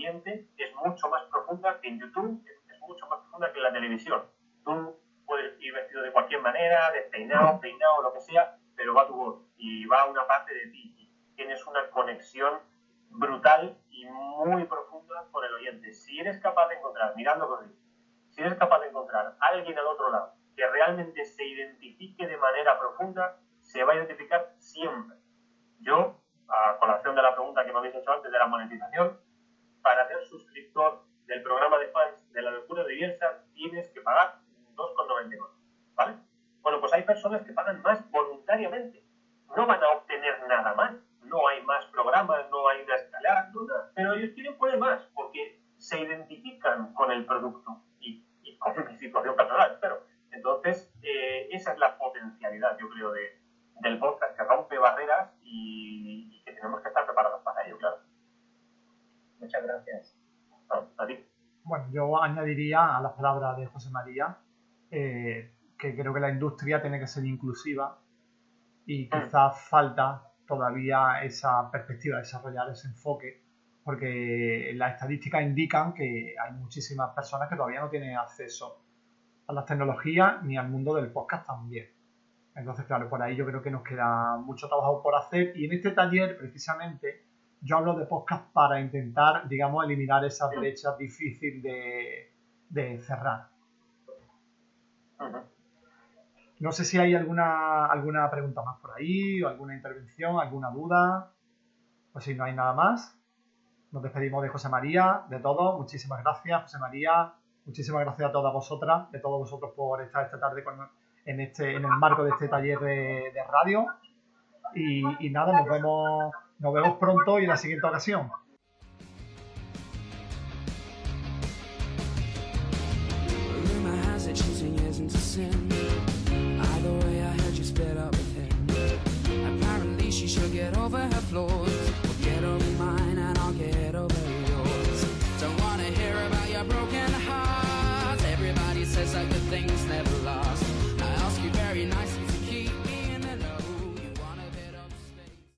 oyente es mucho más profunda que en YouTube, es mucho más profunda que en la televisión. Tú puedes ir vestido de cualquier manera, despeinado, peinado, lo que sea, pero va tu voz y va una parte de ti. tienes una conexión brutal y muy profunda con el oyente. Si eres capaz de encontrar, mirando con si eres capaz de encontrar a alguien al otro lado que realmente se identifique de manera profunda, se va a identificar siempre. Yo, a colación de la pregunta que me habéis hecho antes de la monetización, para ser suscriptor del programa de fans de la locura de Bielsa tienes que pagar 2,99, ¿vale? Bueno, pues hay personas que pagan más voluntariamente. No van a obtener nada más. No hay más programas, no hay una escalada, Pero ellos quieren poner más porque se identifican con el producto y, con mi situación personal, pero entonces eh, esa es la potencialidad, yo creo, de, del podcast, que rompe barreras y, que tenemos que estar preparados para ello, claro. Muchas gracias. a ti. Bueno, yo añadiría a las palabras de José María eh, que creo que la industria tiene que ser inclusiva y mm. quizás falta todavía esa perspectiva, desarrollar ese enfoque, porque las estadísticas indican que hay muchísimas personas que todavía no tienen acceso a las tecnologías ni al mundo del podcast también. Entonces, claro, por ahí yo creo que nos queda mucho trabajo por hacer y en este taller precisamente yo hablo de podcast para intentar, digamos, eliminar esa brecha difícil de, de cerrar. No sé si hay alguna, alguna pregunta más por ahí, o alguna intervención, alguna duda. Pues si no hay nada más, nos despedimos de José María, de todos. Muchísimas gracias, José María. Muchísimas gracias a todas vosotras, de todos vosotros por estar esta tarde en, este, en el marco de este taller de, radio. Y, y, nada, nos vemos, nos vemos pronto y en la siguiente ocasión. Either way, I heard you split up with him. Apparently, she should get over her flaws.